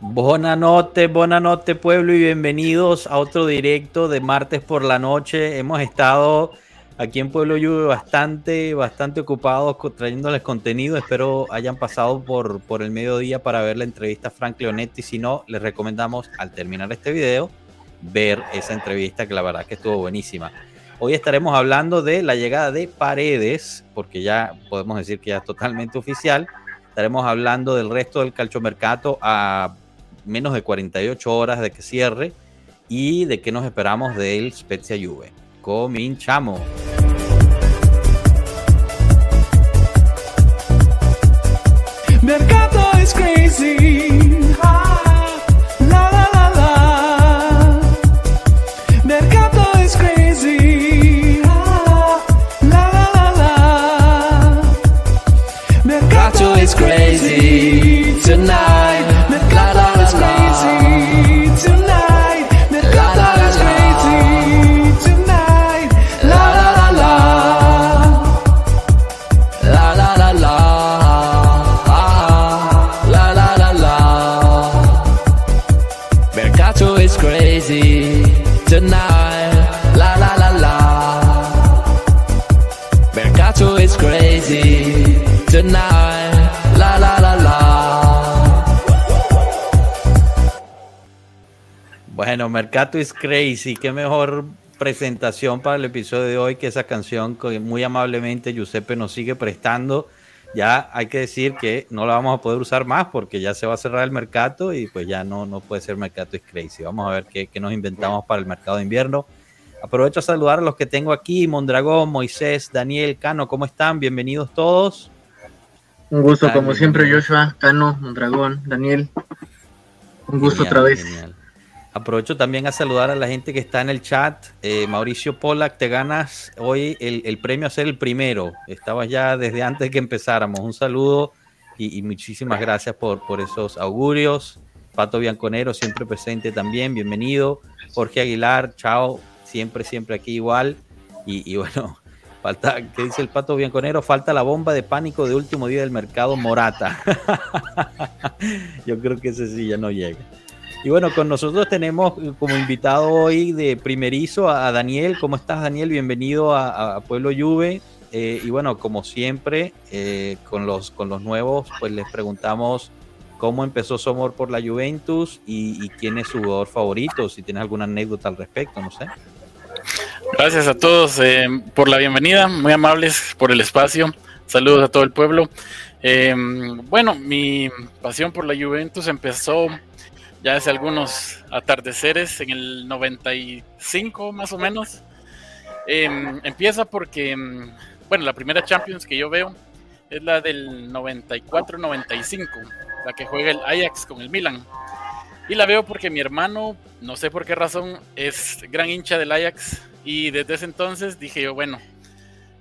Buenas noches pueblo y bienvenidos a otro directo de martes por la noche. Hemos estado aquí en Pueblo Lluvia bastante, bastante ocupados trayéndoles contenido. Espero hayan pasado por, por el mediodía para ver la entrevista a Frank Leonetti. Si no, les recomendamos al terminar este video ver esa entrevista que la verdad que estuvo buenísima. Hoy estaremos hablando de la llegada de Paredes, porque ya podemos decir que ya es totalmente oficial. Estaremos hablando del resto del calchomercato a menos de 48 horas de que cierre y de qué nos esperamos del Spezia Juve. Cominchamos. Mercato is crazy. Ah, la la la la. Mercato is crazy. Ah, la la la la. Mercato is crazy tonight. Bueno, Mercato is Crazy. Qué mejor presentación para el episodio de hoy que esa canción que muy amablemente Giuseppe nos sigue prestando. Ya hay que decir que no la vamos a poder usar más porque ya se va a cerrar el mercado y pues ya no, no puede ser Mercato is Crazy. Vamos a ver qué, qué nos inventamos para el mercado de invierno. Aprovecho a saludar a los que tengo aquí, Mondragón, Moisés, Daniel, Cano, ¿cómo están? Bienvenidos todos. Un gusto, como siempre. Joshua, Cano, Mondragón, Daniel. Un gusto Genial, otra vez. genial. Aprovecho también a saludar a la gente que está en el chat. Eh, Mauricio Pollack, te ganas hoy el, el premio a ser el primero. Estabas ya desde antes que empezáramos. Un saludo y, y muchísimas gracias por, por esos augurios. Pato Bianconero, siempre presente también, bienvenido. Jorge Aguilar, chao, siempre, siempre aquí igual. Y, y bueno, falta, ¿qué dice el Pato Bianconero? Falta la bomba de pánico de último día del mercado Morata. Yo creo que ese sí ya no llega. Y bueno, con nosotros tenemos eh, como invitado hoy de primerizo a, Daniel. ¿Cómo estás, Daniel? Bienvenido a, Pueblo Juve. Eh, y bueno, como siempre, eh, con, los, con los nuevos, pues les preguntamos cómo empezó su amor por la Juventus y, quién es su jugador favorito, si tienes alguna anécdota al respecto, no sé. Gracias a todos eh, por la bienvenida, muy amables por el espacio. Saludos a todo el pueblo. Bueno, mi pasión por la Juventus empezó ya hace algunos atardeceres, en el 95 más o menos. Eh, empieza porque, mm, bueno, la primera Champions que yo veo es la del 94-95, la que juega el Ajax con el Milan. Y la veo porque mi hermano, no sé por qué razón, es gran hincha del Ajax. Y desde ese entonces dije yo, bueno,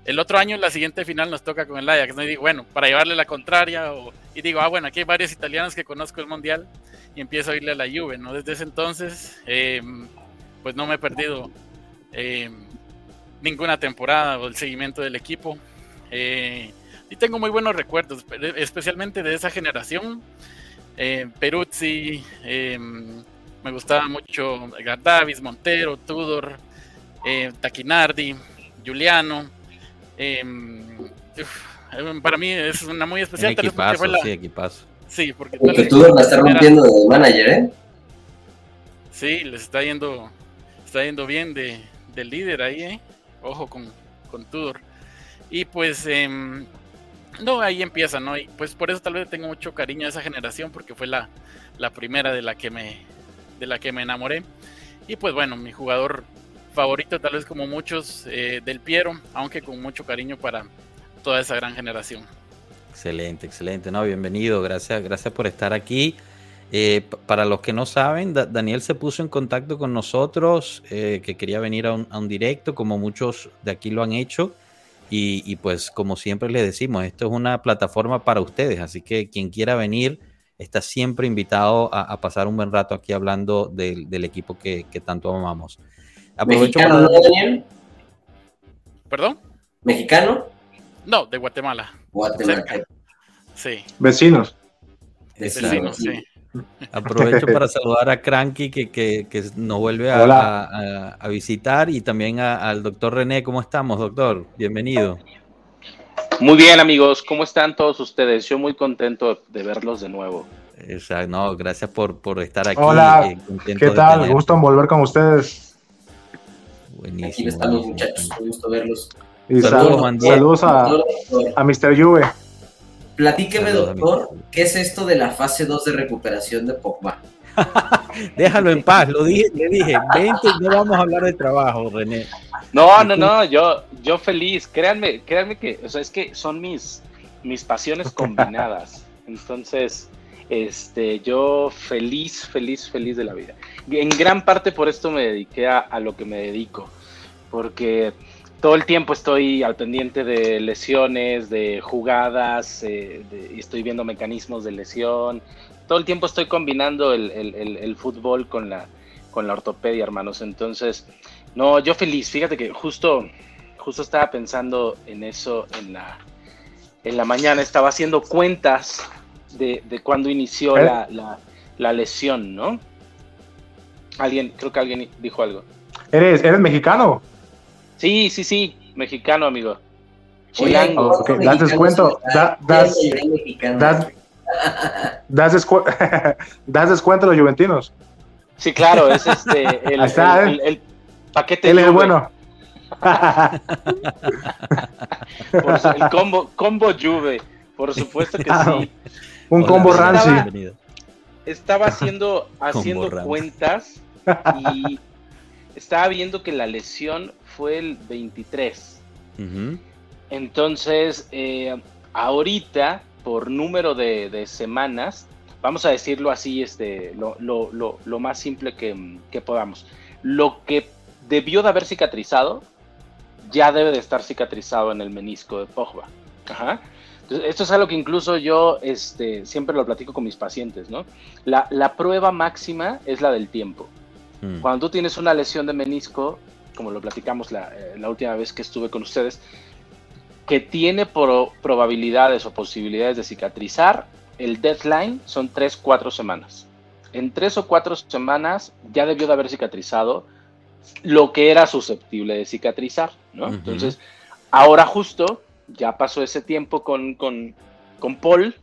el otro año la siguiente final nos toca con el Ajax. ¿no? Y digo, bueno, para llevarle la contraria. o- y digo, ah, bueno, aquí hay varios italianos que conozco el Mundial. Y empiezo a irle a la Juve, ¿no? Desde ese entonces, eh, pues no me he perdido eh, ninguna temporada o el seguimiento del equipo. Eh, y tengo muy buenos recuerdos, especialmente de esa generación. Eh, Peruzzi, eh, me gustaba mucho Gardavis, Montero, Tudor, eh, Taquinardi, Giuliano. uf, para mí es una muy Un especial. tal vez porque equipazo, fue la- sí, equipazo. sí, porque tal vez tú la estás era- rompiendo de manager, ¿eh? Sí, les está yendo, está yendo bien de, del líder ahí, ¿eh? Ojo con, con Tudor. Y pues, em, no, ahí empieza, ¿no? Y pues por eso tal vez tengo mucho cariño a esa generación, porque fue la, la primera de la que me, de la que me enamoré. Y pues bueno, mi jugador favorito, tal vez como muchos, eh, del Piero, aunque con mucho cariño para toda esa gran generación. Excelente, excelente. No, bienvenido. Gracias, gracias por estar aquí. Eh, para los que no saben, Da- Daniel se puso en contacto con nosotros, eh, que quería venir a un, a un directo, como muchos de aquí lo han hecho. Y, y pues como siempre les decimos, esto es una plataforma para ustedes, así que quien quiera venir está siempre invitado a, a pasar un buen rato aquí hablando del, del equipo que, que tanto amamos. Aprovecho Mexicano, para- ¿no, Daniel? ¿Perdón? ¿Mexicano? No, de Guatemala. Guatemalteco. Sí, Vecinos. Vecinos, sí. Aprovecho para saludar a Cranky que, que- que nos vuelve a, a- a visitar y también a- al doctor René. ¿Cómo estamos, doctor? Bienvenido. Muy bien, amigos, ¿cómo están todos ustedes? Yo muy contento de verlos de nuevo. Exacto, no, gracias por, por estar aquí. Hola, eh, ¿Qué tal? Gusto en volver con ustedes. Buenísimo. Aquí estamos, buenísimo. muchachos. Un gusto verlos. Y Saludos, sal- a, a Mr. Juve. Platíqueme, Saludos, doctor. ¿qué es esto de la fase 2 de recuperación de Pogba? Déjalo en paz, lo dije, le dije, vente, no vamos a hablar de trabajo, René. No, no, no, yo, yo feliz. Créanme, créanme que, o sea, es que son mis, mis pasiones combinadas. Entonces, este, yo feliz, feliz, feliz de la vida. En gran parte por esto me dediqué a, a lo que me dedico, porque todo el tiempo estoy al pendiente de lesiones, de jugadas, eh, de- estoy viendo mecanismos de lesión. Todo el tiempo estoy combinando el, el- el- el fútbol con la, con la ortopedia, hermanos. Entonces, no, yo feliz. Fíjate que justo, justo estaba pensando en eso en la, en la mañana. Estaba haciendo cuentas de, de cuándo inició ¿Eh? la, la- la lesión, ¿no? Alguien, creo que alguien dijo algo. ¿Eres, eres mexicano? Sí, sí, sí, mexicano, amigo. Chilango. ok, ¿cuántos das descuento, da- ¿Qué das- das- ¿Das, descu- ¿Das descuento a los juventinos? Sí, claro, es este, el, Ahí está, el- ¿eh? el- el paquete Él es bueno. por su- el combo, combo Juve, por supuesto que Claro. sí. Un Hola, combo rancy. estaba haciendo, haciendo cuentas y estaba viendo que la lesión fue el 23. Ujú. Entonces, eh, ahorita, por número de, de semanas, vamos a decirlo así, este, lo, lo- lo- lo más simple que, que podamos. Lo que debió de haber cicatrizado, ya debe de estar cicatrizado en el menisco de Pogba. Ajá. Entonces, esto es algo que incluso yo este, siempre lo platico con mis pacientes, ¿no? La, la prueba máxima es la del tiempo. Mm. Cuando tú tienes una lesión de menisco, como lo platicamos la, eh, la última vez que estuve con ustedes, que tiene pro- probabilidades o posibilidades de cicatrizar, el deadline son 3, 4 semanas. En 3 o 4 semanas ya debió de haber cicatrizado lo que era susceptible de cicatrizar, ¿no? Entonces, ahora justo, ya pasó ese tiempo con, con, con Paul,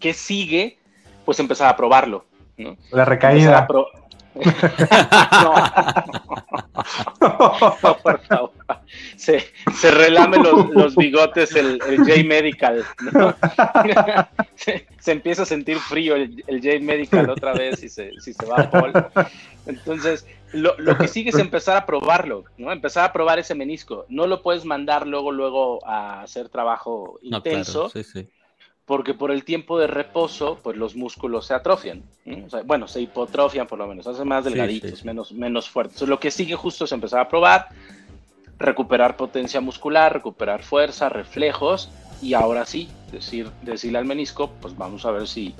que sigue, pues empezar a probarlo, ¿no? La Empezar a recaída. pro- no, no, por favor. Se, se relame los, los bigotes el, el J Medical. ¿no? Se, se empieza a sentir frío el, el J Medical otra vez si se, si se va a Paul. Entonces, lo, lo que sigue es empezar a probarlo, ¿no? Empezar a probar ese menisco. No lo puedes mandar luego, luego a hacer trabajo No, claro, intenso sí, sí. Porque por el tiempo de reposo, pues los músculos se atrofian. ¿no? O sea, bueno, se hipotrofian por lo menos, hacen más delgaditos, sí, sí. Menos, menos fuertes. Entonces, lo que sigue justo es empezar a probar, recuperar potencia muscular, recuperar fuerza, reflejos, y ahora sí, decir, decirle al menisco, pues vamos a ver si,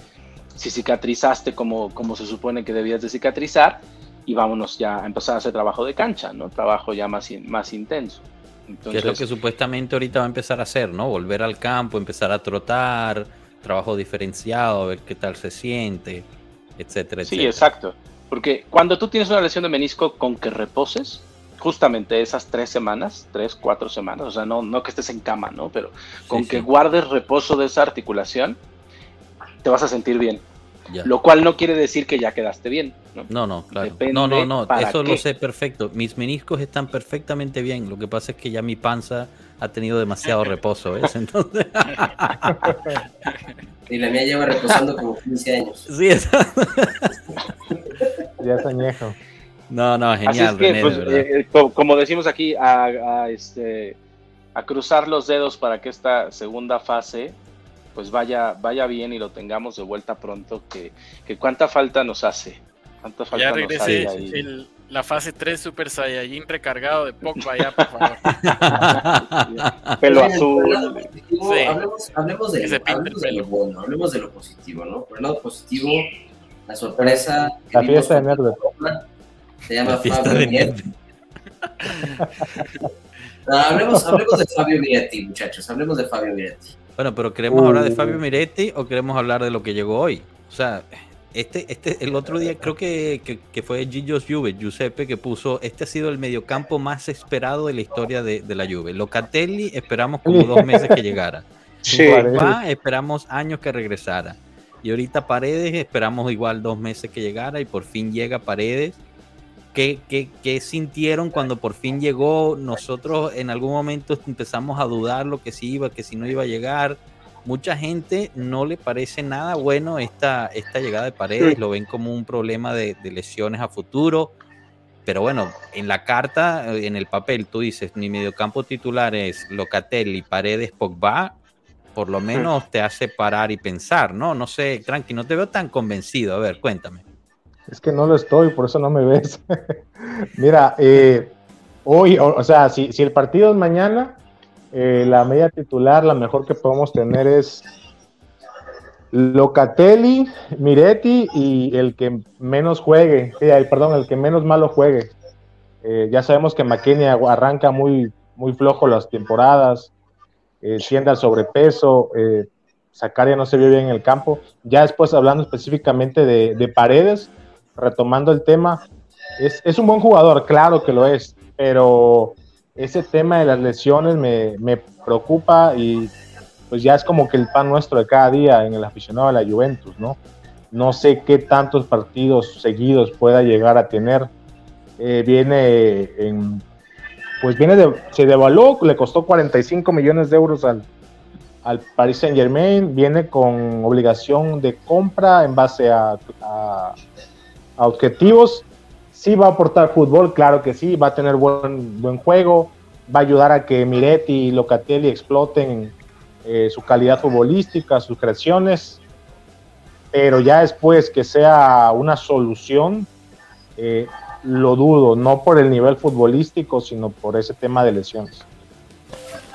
si cicatrizaste como, como se supone que debías de cicatrizar, y vámonos ya a empezar a hacer trabajo de cancha, ¿no? Trabajo ya más, más intenso. Que Entonces, es lo que supuestamente ahorita va a empezar a hacer, ¿no? Volver al campo, empezar a trotar, trabajo diferenciado, ver qué tal se siente, etcétera, Sí, etcétera. exacto. Porque cuando tú tienes una lesión de menisco con que reposes, justamente esas tres semanas, tres, cuatro semanas, o sea, no, no que estés en cama, ¿no? Pero con Sí, que sí. guardes reposo de esa articulación, te vas a sentir bien. Ya. Lo cual no quiere decir que ya quedaste bien, ¿no? No, no, claro. Depende no, no, no, eso qué. lo sé perfecto. Mis meniscos están perfectamente bien. Lo que pasa es que ya mi panza ha tenido demasiado reposo, ¿ves? Entonces, Y la mía lleva reposando como 15 años. sí, es- Ya es añejo. No, no, Así genial, es que, René, pues, verdad. eh, co- como decimos aquí, a, a, este, a cruzar los dedos para que esta segunda fase pues vaya, vaya bien y lo tengamos de vuelta pronto, que, que cuánta falta nos hace. ¿Cuánta falta Ya regrese el- la fase 3 Super Saiyajin recargado de Pogba ya, por favor. Pelo azul. positivo, Sí. Hablemos, hablemos de, pinte hablemos de lo bueno, hablemos de lo positivo, ¿no? Por el lado positivo, la sorpresa. La fiesta de. Pogba, Se llama La fiesta Fabio de Miretti. No, hablemos, hablemos de Fabio Miretti, muchachos. Hablemos de Fabio Miretti. Bueno, pero ¿queremos hablar de Uh. Fabio Miretti o queremos hablar de lo que llegó hoy? O sea, Este, este, el otro día creo que, que, que fue Gillo Juve, Giuseppe, que puso, este ha sido el mediocampo más esperado de la historia de, de la Juve. Locatelli esperamos como dos meses que llegara. Sí. Pogba, esperamos años que regresara. Y ahorita Paredes esperamos igual dos meses que llegara y por fin llega Paredes. ¿Qué, qué, qué sintieron cuando por fin llegó? Nosotros en algún momento empezamos a dudar lo que si iba, que si no iba a llegar. Mucha gente no le parece nada bueno esta, esta llegada de Paredes, lo ven como un problema de, de lesiones a futuro. Pero bueno, en la carta, eh, en el papel, tú dices, mi mediocampo titular es Locatelli, Paredes, Pogba, por lo menos te hace parar y pensar, ¿no? No sé, tranqui, no te veo tan convencido. A ver, cuéntame. Es que no lo estoy, por eso no me ves. Mira, eh, hoy, o, o sea, si, si el partido es mañana, eh, la media titular, la mejor que podemos tener es Locatelli, Miretti y el que menos juegue, el- perdón, el que menos malo juegue. Eh, ya sabemos que McKinney arranca muy, muy flojo las temporadas, eh, tiende al sobrepeso, eh, Sacaria no se vio bien en el campo. Ya después hablando específicamente de, de Paredes, retomando el tema, es, es un buen jugador, claro que lo es, pero ese tema de las lesiones me, me preocupa y pues ya es como que el pan nuestro de cada día en el aficionado de la Juventus, ¿no? No sé qué tantos partidos seguidos pueda llegar a tener. Eh, viene en, pues viene de, se devaluó, le costó 45 millones de euros al, al Paris Saint Germain, viene con obligación de compra en base a, a- a objetivos. Sí va a aportar fútbol, claro que sí, va a tener buen, buen juego, va a ayudar a que Miretti y Locatelli exploten eh, su calidad futbolística, sus creaciones, pero ya después que sea una solución, eh, lo dudo, no por el nivel futbolístico, sino por ese tema de lesiones.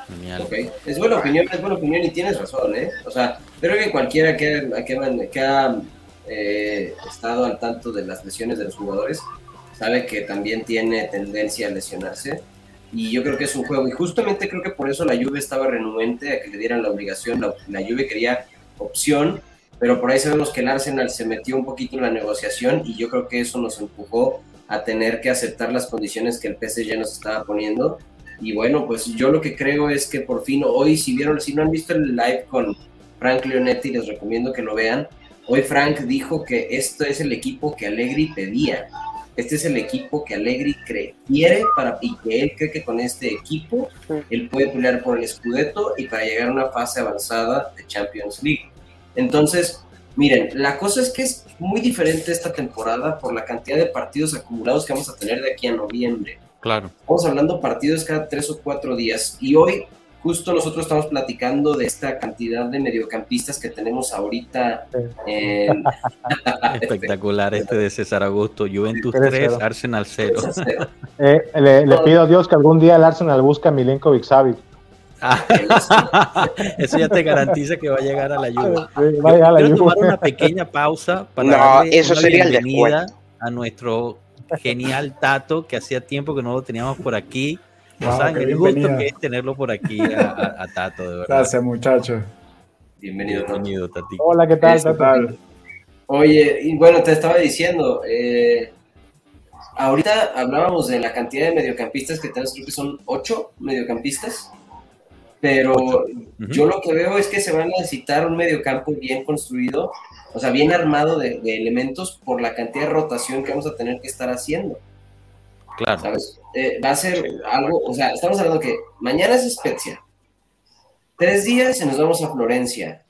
Genial. Ok, es buena opinión, es buena opinión y tienes razón, ¿eh? O sea, creo que cualquiera que, que, que ha eh, estado al tanto de las lesiones de los jugadores sabe que también tiene tendencia a lesionarse. Y yo creo que es un juego. Y justamente creo que por eso la Juve estaba renuente a que le dieran la obligación. La, la Juve quería opción, pero por ahí sabemos que el Arsenal se metió un poquito en la negociación y yo creo que eso nos empujó a tener que aceptar las condiciones que el PSG nos estaba poniendo. Y bueno, pues yo lo que creo es que por fin hoy, si vieron, si no han visto el live con Frank Leonetti, les recomiendo que lo vean. Hoy Frank dijo que esto es el equipo que Allegri pedía. Este es el equipo que Allegri cree, quiere para, y que él cree que con este equipo él puede pelear por el Scudetto y para llegar a una fase avanzada de Champions League. Entonces, miren, la cosa es que es muy diferente esta temporada por la cantidad de partidos acumulados que vamos a tener de aquí a noviembre. Claro. Estamos hablando partidos cada tres o cuatro días y hoy justo nosotros estamos platicando de esta cantidad de mediocampistas que tenemos ahorita en... Espectacular este de César Augusto. Juventus Tres 3, cero. Arsenal 0. Eh, le, le pido a Dios que algún día el Arsenal busque a Milenkovic Savic. Eso ya te garantiza que va a llegar a la. Sí, vaya a la Quiero tomar una pequeña pausa para No, darle eso una sería bienvenida a nuestro genial Tato, que hacía tiempo que no lo teníamos por aquí. No Wow, saben qué el gusto que es tenerlo por aquí a, a- a Tato, de verdad. Gracias, muchachos. Bienvenido. Tato. Bienvenido, Tati. Hola, ¿qué tal? Tato? Total. Oye, y bueno, te estaba diciendo, eh, ahorita hablábamos de la cantidad de mediocampistas que tenemos, creo que son ocho mediocampistas, pero yo lo que veo es que se va a necesitar un mediocampo bien construido, o sea, bien armado de, de elementos por la cantidad de rotación que vamos a tener que estar haciendo, Claro. ¿sabes? Eh, va a ser algo, o sea, estamos hablando que mañana es Spezia, tres días y nos vamos a Florencia,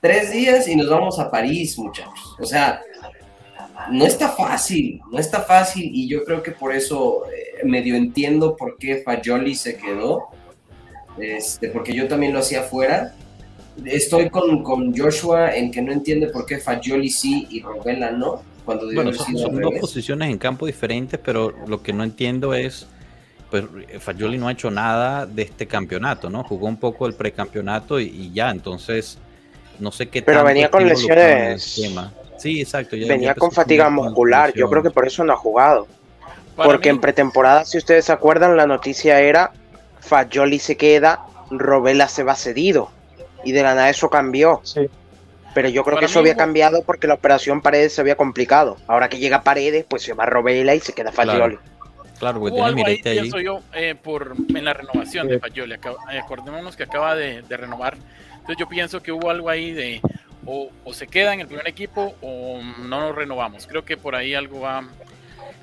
tres días y nos vamos a París, muchachos. O sea, no está fácil, no está fácil y yo creo que por eso eh, medio entiendo por qué Fagioli se quedó, este, porque yo también lo hacía afuera. Estoy con, con Joshua en que no entiende por qué Fagioli sí y Robela no, cuando Bueno, son, dos posiciones en campo diferentes, pero lo que no entiendo es, pues Fagioli no ha hecho nada de este campeonato, ¿no? Jugó un poco el precampeonato y, y ya, entonces no sé qué Pero venía con lesiones. Sí, exacto. ya- Venía ya con fatiga muscular. Yo creo que por eso no ha jugado. Para Porque mí- en pretemporada, si ustedes se acuerdan, la noticia era Fagioli se queda, Robela se va cedido. Y de la nada eso cambió. Sí. Pero yo creo Para que eso había cambiado porque la operación Paredes se había complicado. Ahora que llega Paredes, pues se va Robela y se queda Fagioli. Claro, porque Hubo tiene algo ahí, ahí. pienso yo, eh, por, en la renovación de Fagioli. Eh, acordémonos que acaba de, de renovar. Entonces yo pienso que hubo algo ahí de o, o se queda en el primer equipo o no nos renovamos. Creo que por ahí algo va.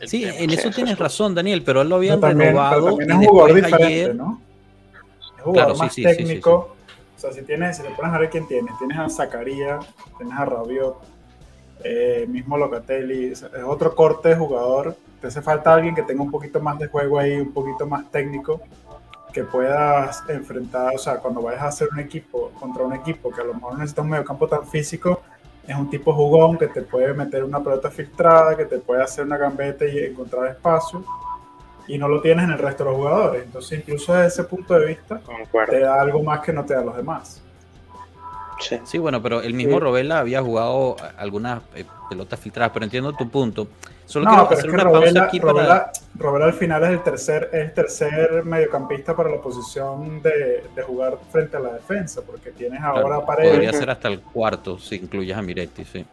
Sí, tema. en eso tienes es- razón, Daniel, pero él lo habían Pero también, pero renovado. también y es un jugador diferente, ayer- ¿no? Es un jugador Claro, sí, más sí, sí, sí, técnico. O sea, si tienes, si te pones a ver quién tienes, tienes a Zacarías, tienes a Rabiot, eh, mismo Locatelli, es, otro corte de jugador. Te hace falta alguien que tenga un poquito más de juego ahí, un poquito más técnico, que puedas enfrentar, o sea, cuando vayas a hacer un equipo contra un equipo que a lo mejor necesita un mediocampo tan físico, es un tipo jugón que te puede meter una pelota filtrada, que te puede hacer una gambeta y encontrar espacio, y no lo tienes en el resto de los jugadores. Entonces, incluso desde ese punto de vista, Concuerdo. te da algo más que no te dan los demás. Sí. Sí, bueno, pero el mismo Sí. Robela había jugado algunas eh, pelotas filtradas, pero entiendo tu punto. Solo No, quiero pero es hacer que una pausa Robela, aquí para. Robela- Robela al final es el tercer, es el tercer mediocampista para la posición de, de jugar frente a la defensa, porque tienes ahora Paredes. podría ser hasta el cuarto si incluyes a Miretti, sí.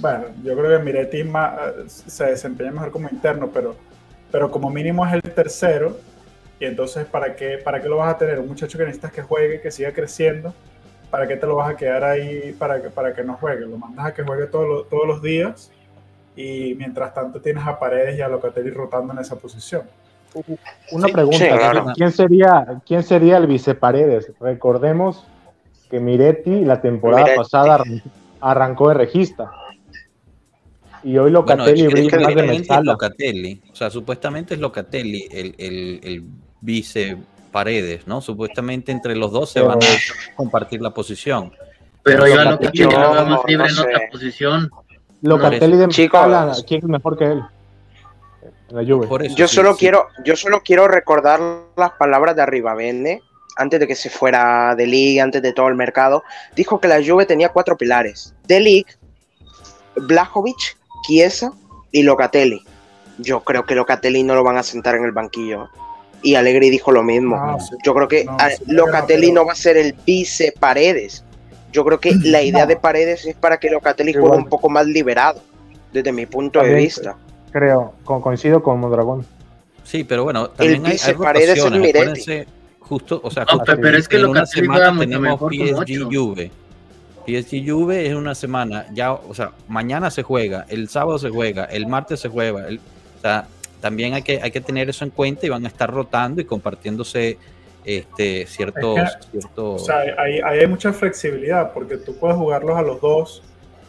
Bueno, yo creo que Miretti eh, se desempeña mejor como interno, pero, pero como mínimo es el tercero. Y entonces, ¿para qué, ¿para qué lo vas a tener? Un muchacho que necesitas que juegue, que siga creciendo. ¿Para qué te lo vas a quedar ahí para que, para que no juegue? Lo mandas a que juegue todos los- todos los días. Y mientras tanto tienes a Paredes y a Locatelli rotando en esa posición. Una Sí, pregunta, sí, claro. ¿quién sería, quién sería el viceparedes? Recordemos que Miretti la temporada Miretti. pasada arran- arrancó de regista. Y hoy Bueno, Locatelli es- brilla más de supuestamente es Mezcala. Locatelli, o sea, supuestamente es Locatelli el, el, el vice Paredes, ¿no? Supuestamente entre los dos se Pero- van a compartir la posición. Pero yo a Locatelli lo veo más libre en sé. otra posición. Locatelli de Chicos. Mezcala, ¿quién es mejor que él? La Juve. Por eso, Yo sí, solo sí. quiero, yo solo quiero recordar las palabras de Arribavende antes de que se fuera de Liga, antes de todo el mercado. Dijo que la Juve tenía cuatro pilares: De Ligt, Blajovic, Chiesa y Locatelli. Yo creo que Locatelli no lo van a sentar en el banquillo. Y Allegri dijo lo mismo. No. Yo creo que No, a- sí, Locatelli pero- no va a ser el vice Paredes. Yo creo que la idea No. de Paredes es para que Locatelli Igual. juegue un poco más liberado, desde mi punto de vista. Creo, co- coincido con Mondragón. Sí, pero bueno, también hay, hay vice Paredes es. Miretti. Justo, o sea, justo pero es que Locatelli juega mucho mejor con PSG. Juve. PSG Juve es una semana, ya, o sea, mañana se juega, el sábado se juega, el martes se juega, el- o sea, también hay que, hay que tener eso en cuenta y van a estar rotando y compartiéndose este ciertos, Es ciertos O sea, ahí, ahí hay mucha flexibilidad porque tú puedes jugarlos a los dos.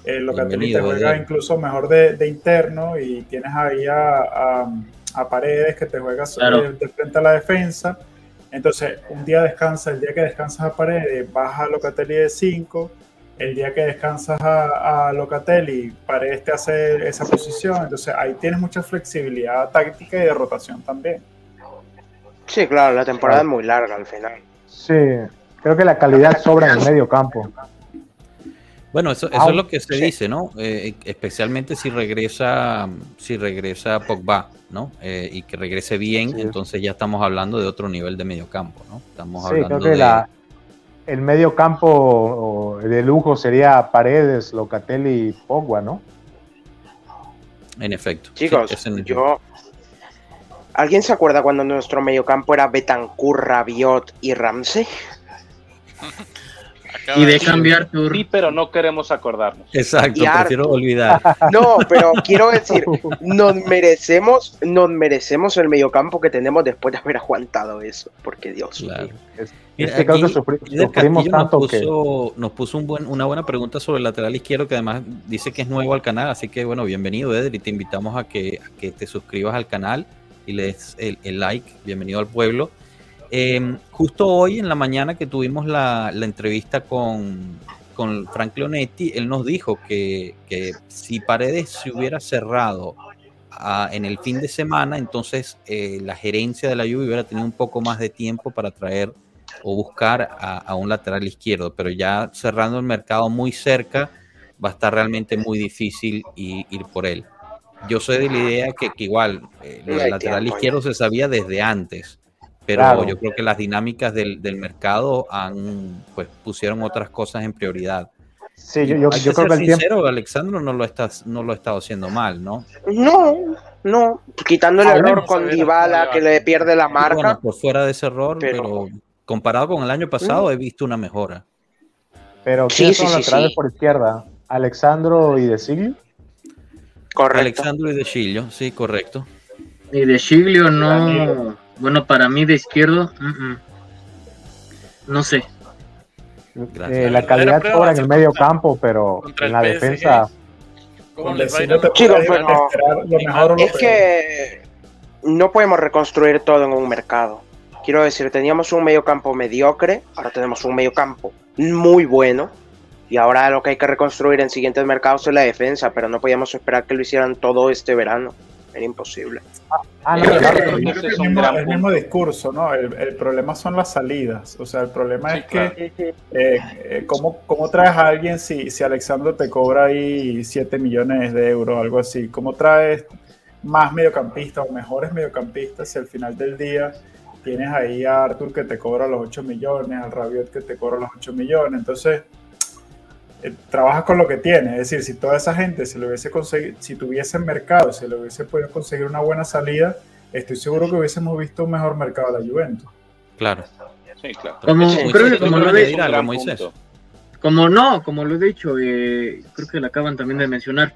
Eh, Locatelli te Bienvenido, juega Eder. incluso mejor de, de interno y tienes ahí a, a- a Paredes que te juega Claro. eh, de frente a la defensa. Entonces, un día descansa, el día que descansas a Paredes, baja a Locatelli de 5. El día que descansas a, a Locatelli, Paredes te hace esa posición. Entonces, ahí tienes mucha flexibilidad táctica y de rotación también. Sí, claro, la temporada es muy larga al final. Sí, creo que la calidad sobra en el medio campo. Bueno, eso, eso Ah, es lo que se sí. dice, ¿no? Eh, especialmente si regresa, si regresa Pogba, ¿no? Eh, y que regrese bien, Sí. entonces ya estamos hablando de otro nivel de mediocampo, ¿no? Estamos Sí, creo hablando que de la, el medio campo de lujo sería Paredes, Locatelli y Pogba, ¿no? en efecto. Chicos, en- yo. ¿Alguien se acuerda cuando nuestro mediocampo era Betancourt, Rabiot y Ramsey? Acaba Y de cambiar tu Sí, pero no queremos acordarnos. Exacto, prefiero olvidar. No, pero quiero decir, nos merecemos, nos merecemos el mediocampo que tenemos después de haber aguantado eso. Porque Dios Claro. mío. Es, Mira, es que creo que aquí sufri- Eder sufrimos Castillo tanto nos que... puso, nos puso un buen, una buena pregunta sobre el lateral izquierdo, que además dice que es nuevo al canal, así que bueno, bienvenido Eder y te invitamos a que, a que te suscribas al canal y le des el, el like, bienvenido al pueblo. Eh, justo hoy en la mañana que tuvimos la, la entrevista con, con Frank Leonetti, él nos dijo que, que si Paredes se hubiera cerrado ah, en el fin de semana, entonces eh, la gerencia de la Juve hubiera tenido un poco más de tiempo para traer o buscar a, a un lateral izquierdo, pero ya cerrando el mercado muy cerca, va a estar realmente muy difícil ir por él. Yo soy de la idea que, que igual eh, hay lateral izquierdo se sabía desde antes, pero Claro. yo creo que las dinámicas del, del mercado han, pues, pusieron otras cosas en prioridad. Sí, yo, yo, Hay yo que creo que el tiempo. sincero, Alexandro no lo, está, no lo ha estado haciendo mal, ¿no? No, no. Quitando el Ah, error con Dybala que le pierde la marca. Bueno, por fuera de ese error, pero, pero- comparado con el año pasado he visto una mejora. Pero Sí, ¿quiénes sí, son los sí, laterales sí. por izquierda? Alexandro y De Sigli. Correcto. Alexandro y De Chillo, sí, correcto. Y de Danilo. no. Bueno, para mí de izquierdo, mm, mm. no sé. Gracias. Eh, La calidad prueba sobra va a en el medio campo, pero en la PSG. defensa. ¿Cómo Con les va a ir Vecino a te los- Chicos, puedes pero- esperar lo mejor o lo Es que no podemos reconstruir todo en un mercado. Quiero decir, teníamos un medio campo mediocre, ahora tenemos un medio campo muy bueno. Y ahora lo que hay que reconstruir en siguientes mercados es la defensa, pero no podíamos esperar que lo hicieron todo este verano. Era imposible. Ah, no, claro, el mismo, el discurso, ¿no? El, el problema son las salidas. O sea, el problema Sí, es que eh, eh, ¿cómo, ¿cómo traes a alguien si, si Alexandro te cobra ahí 7 millones de euros algo así? ¿Cómo traes más mediocampistas o mejores mediocampistas si al final del día tienes ahí a Arthur que te cobra los 8 millones, al Rabiot que te cobra los 8 millones? Entonces, eh, trabajas con lo que tienes. Es decir, si toda esa gente se lo hubiese conseguido, si tuviese mercado, se le hubiese podido conseguir una buena salida, estoy seguro que hubiésemos visto un mejor mercado de la Juventus. Claro. Sí, claro. Como, Sí, creo que como lo he, algo, Moisés. punto. como no, como lo he dicho, eh, creo que lo acaban también de mencionar.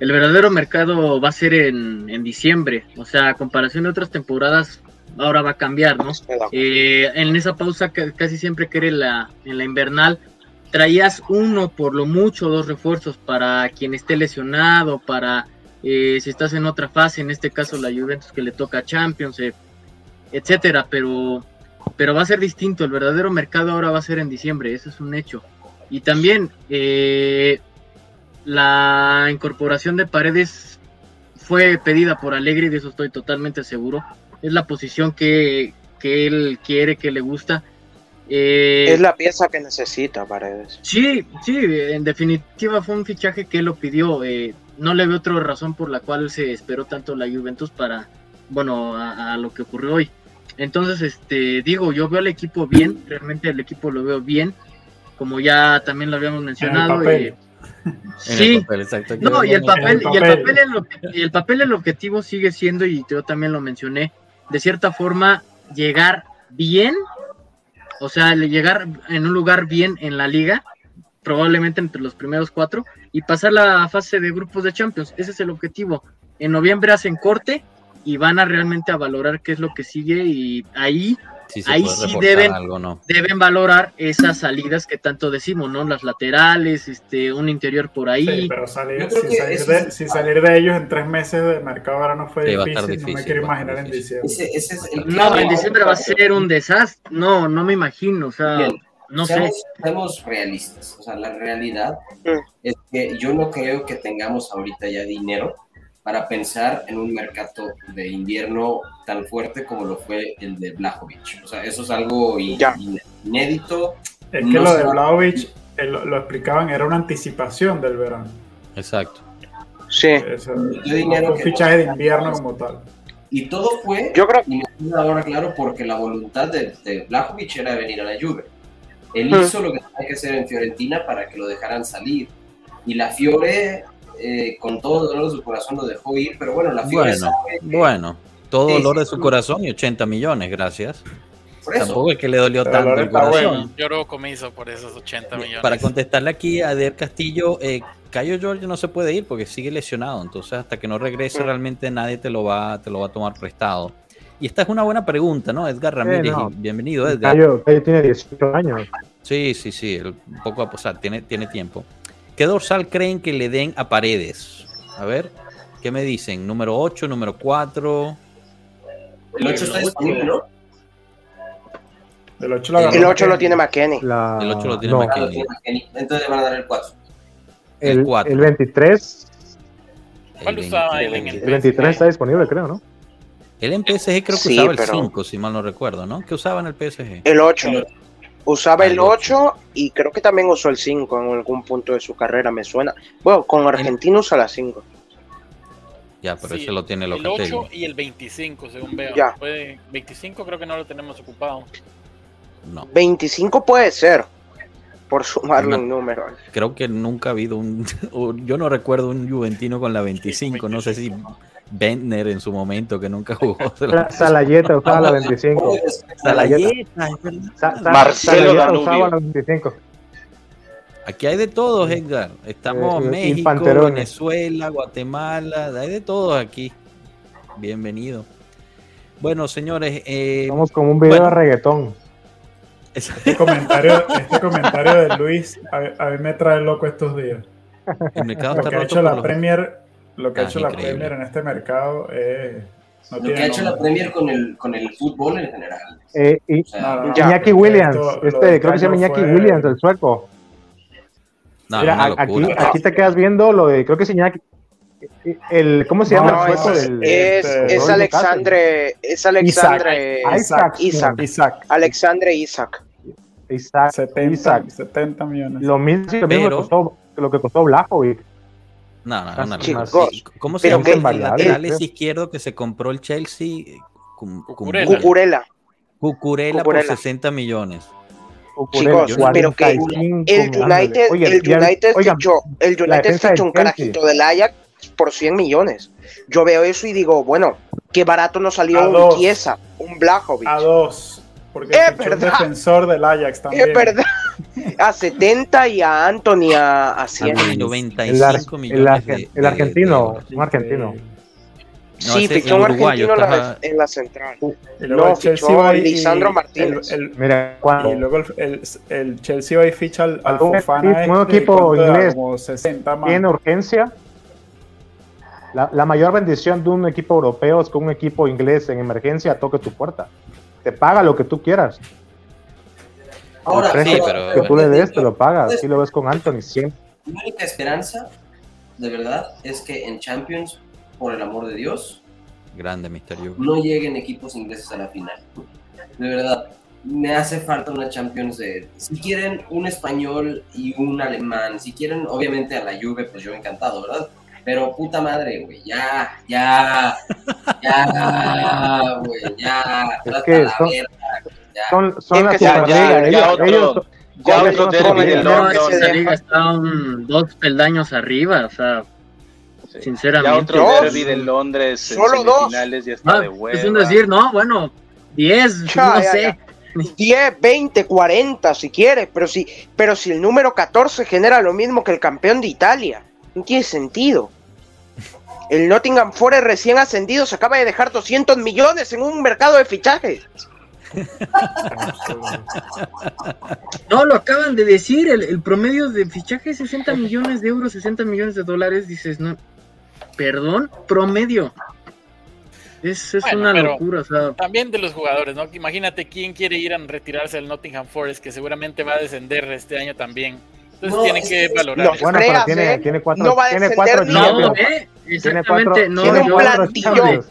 El verdadero mercado va a ser en, en diciembre. O sea, a comparación de otras temporadas, ahora va a cambiar, ¿no? Eh, en esa pausa que casi siempre que era la, en la invernal, traías uno por lo mucho, dos refuerzos para quien esté lesionado, para eh, si estás en otra fase, en este caso la Juventus que le toca Champions, eh, etcétera, pero, pero va a ser distinto, el verdadero mercado ahora va a ser en diciembre, eso es un hecho. Y también eh, la incorporación de paredes fue pedida por Alegre, de eso estoy totalmente seguro. Es la posición que, que él quiere, que le gusta. Eh, Es la pieza que necesita Paredes. Sí, sí, en definitiva fue un fichaje que él lo pidió. eh, no le veo otra razón por la cual se esperó tanto la Juventus para, bueno, a, a lo que ocurrió hoy. Entonces, este, digo, yo veo al equipo bien, realmente el equipo lo veo bien, como ya también lo habíamos mencionado. papel. eh, En sí, papel, exacto. no, y el papel, el y el papel. papel, el, ob- y el papel, el objetivo sigue siendo, y yo también lo mencioné, de cierta forma, llegar bien, o sea, le- llegar en un lugar bien en la liga, probablemente entre los primeros cuatro, y pasar la fase de grupos de Champions. Ese es el objetivo. En noviembre hacen corte y van a realmente a valorar qué es lo que sigue, y ahí Sí ahí sí deben- algo, ¿no? deben valorar esas salidas que tanto decimos, ¿no? Las laterales, este, un interior por ahí. Sí, pero salir, sin, salir de, sin salir de ellos en tres meses de mercado ahora no fue Sí, va a estar difícil, no me quiero imaginar en diciembre. Ese, ese es el No, en diciembre va a ser un desastre. No, no me imagino. O sea, Bien, no sé. seamos, seamos realistas. O sea, la realidad Mm. es que yo no creo que tengamos ahorita ya dinero para pensar en un mercado de invierno tan fuerte como lo fue el de Blajovic. O sea, eso es algo in- Ya. in- inédito. Es que no lo se de Vlahovic eh, lo, lo explicaban, era una anticipación del verano. Exacto. Sí. Eso, Yo dinero un que fichaje de no- invierno como tal. Y todo fue, Yo creo y me queda ahora claro, porque la voluntad de, de Vlahovic era venir a la Juve. Él hizo lo que tenía que hacer en Fiorentina para que lo dejaran salir. Y la Fiore, eh, con todo el dolor de su corazón, lo dejó ir. Pero bueno, la Fiore Bueno, bueno. Todo dolor de su corazón y 80 millones, gracias. por eso. Tampoco es que le dolió Pero tanto el corazón. bueno. Lloró comiso por esos 80 millones. Para contestarle aquí a Der Castillo, eh, Cayo Giorgio no se puede ir porque sigue lesionado, entonces hasta que no regrese realmente nadie te lo va, te lo va a tomar prestado. Y esta es una buena pregunta, ¿no? Edgar Ramírez, no. bienvenido Edgar. Cayo, Cayo tiene 18 años. Sí, sí, sí, el- un poco a posar, tiene, tiene tiempo. ¿Qué dorsal creen que le den a Paredes? A ver, ¿qué me dicen? ¿Número 8, número 4? El 8 está disponible, ¿no? El 8 lo El agarró el 8 lo tiene McKenny. La, El ocho lo tiene no, McKenny. Entonces le van a dar el 4. El el, cuatro. el 23, ¿Cuál usaba él en el el 23 está disponible, creo, ¿no? Él en PSG creo que Sí, usaba el pero- 5, si mal no recuerdo, ¿no? ¿Qué usaba en el PSG? El 8. El Usaba el el 8 y creo que también usó el 5 en algún punto de su carrera, me suena. Bueno, con Argentina usa la 5. Ya, pero Sí, ese lo tiene el Locatelli. 8 y el 25, según veo. Ya. Puede- 25 creo que no lo tenemos ocupado. No. 25 puede ser. por sumarle Una- un número. Creo que nunca ha habido un. yo no recuerdo un Juventino con la 25. No sé si Bentner en su momento, que nunca jugó. la- Salayeta usaba la 25. Salayeta. Sa- Marcelo Salayeta usaba la 25. Aquí hay de todos, Edgar. Estamos Eh, eh, México. Venezuela, Guatemala, hay de todos aquí. Bienvenido. Bueno, señores, eh, como un video bueno. de reggaetón. Este comentario, este comentario de Luis a, a mí me trae loco estos días. el mercado Lo está ha roto hecho la los- Premier, lo que ha Ah, hecho la increíble. Premier en este mercado es no Lo tiene que ha hecho la nombre. Premier con el, con el fútbol en general. Eh, y O sea, No, no. Iñaki Williams, esto- este, creo que se llama Iñaki fue- Williams, el sueco. No, Mira, aquí, aquí te quedas viendo lo de, creo que es Iñaki. El, ¿Cómo se No, llama el es, sueco es- del. es, este, es Alexandre, es Alexandre Isaac. Isaac, Isaac, Isaac, Alexandre Isaac. Isaac, 70, Isaac. 70 millones. Lo mismo, lo mismo que Pero- costó, lo que costó Blajovic. No, no, locura. Sí, ¿Cómo se pero llama que- el lateral eh, ese izquierdo que se compró el Chelsea? Cucurella. Cucurella. Por Cucurella. 60 millones. Chicos, pero que 45, El. United, Oye, el United oigan, fichó, el United fichó del un carajito del Ajax por 100 millones. Yo veo eso y digo, bueno, qué barato nos salió A un. Chiesa, un Blajovic. A dos. Porque Es un verdad. defensor del Ajax también. Es verdad. A 70 y a Anthony a, a 100. Anthony, el, 95 ar- millones. el, el de- argentino, de un argentino. No, sí, fichó un argentino en la, estaba- en la central. Y luego No, el Chelsea fichó va a y- Lisandro el- Martínez. el- Mira, y cuando luego el, el- el Chelsea va y ficha al, al Un Fofana. equipo- un este, equipo inglés Como 60 más. tiene urgencia, la, la mayor bendición de un equipo europeo es que un equipo inglés en emergencia toque tu puerta. Te paga lo que tú quieras. Ahora, el precio sí, pero- que tú le des te lo pagas. Así lo ves con Anthony siempre. Mi única esperanza, de verdad, es que en Champions, por el amor de Dios, Grande Mr. Juve. no lleguen equipos ingleses a la final. De verdad, me hace falta una Champions de... Si quieren un español y un alemán, si quieren, obviamente a la Juve, pues yo encantado, ¿verdad? Pero puta madre, güey, ya, ya, ya, güey, ya. Es que la son- verga, ya. Son, son la que ya- ya- ya ellos- otro- ellos- Ya ellos otro son derby Superliga. de No, London. esa se liga deja- está un- dos peldaños arriba, o sea, Sí. sinceramente. Ya otro Dos. derby de Londres en Solo dos. semifinales ya está Ah, de hueva. es un decir, no, bueno, 10, Ya, no ya, sé. ya. 10, 20, 40 si quieres, pero si, pero si el número 14 genera lo mismo que el campeón de Italia, no tiene sentido. El Nottingham Forest recién ascendido se acaba de dejar 200 millones en un mercado de fichajes. No, lo acaban de decir, el, el promedio de fichaje es 60 millones de euros, 60 millones de dólares, dices, no, perdón, promedio. Es, es Bueno, una locura, o sea, También de los jugadores, ¿no? Imagínate quién quiere ir a retirarse del Nottingham Forest, que seguramente va a descender este año también. Entonces No, tienen es que que- valorar. No, eso. Bueno, pero tiene, ¿eh? tiene cuatro, No va a tiene cuatro ni no, Champions. eh, Tiene cuatro, no, tiene un yo- cuatro plantillón. Champions.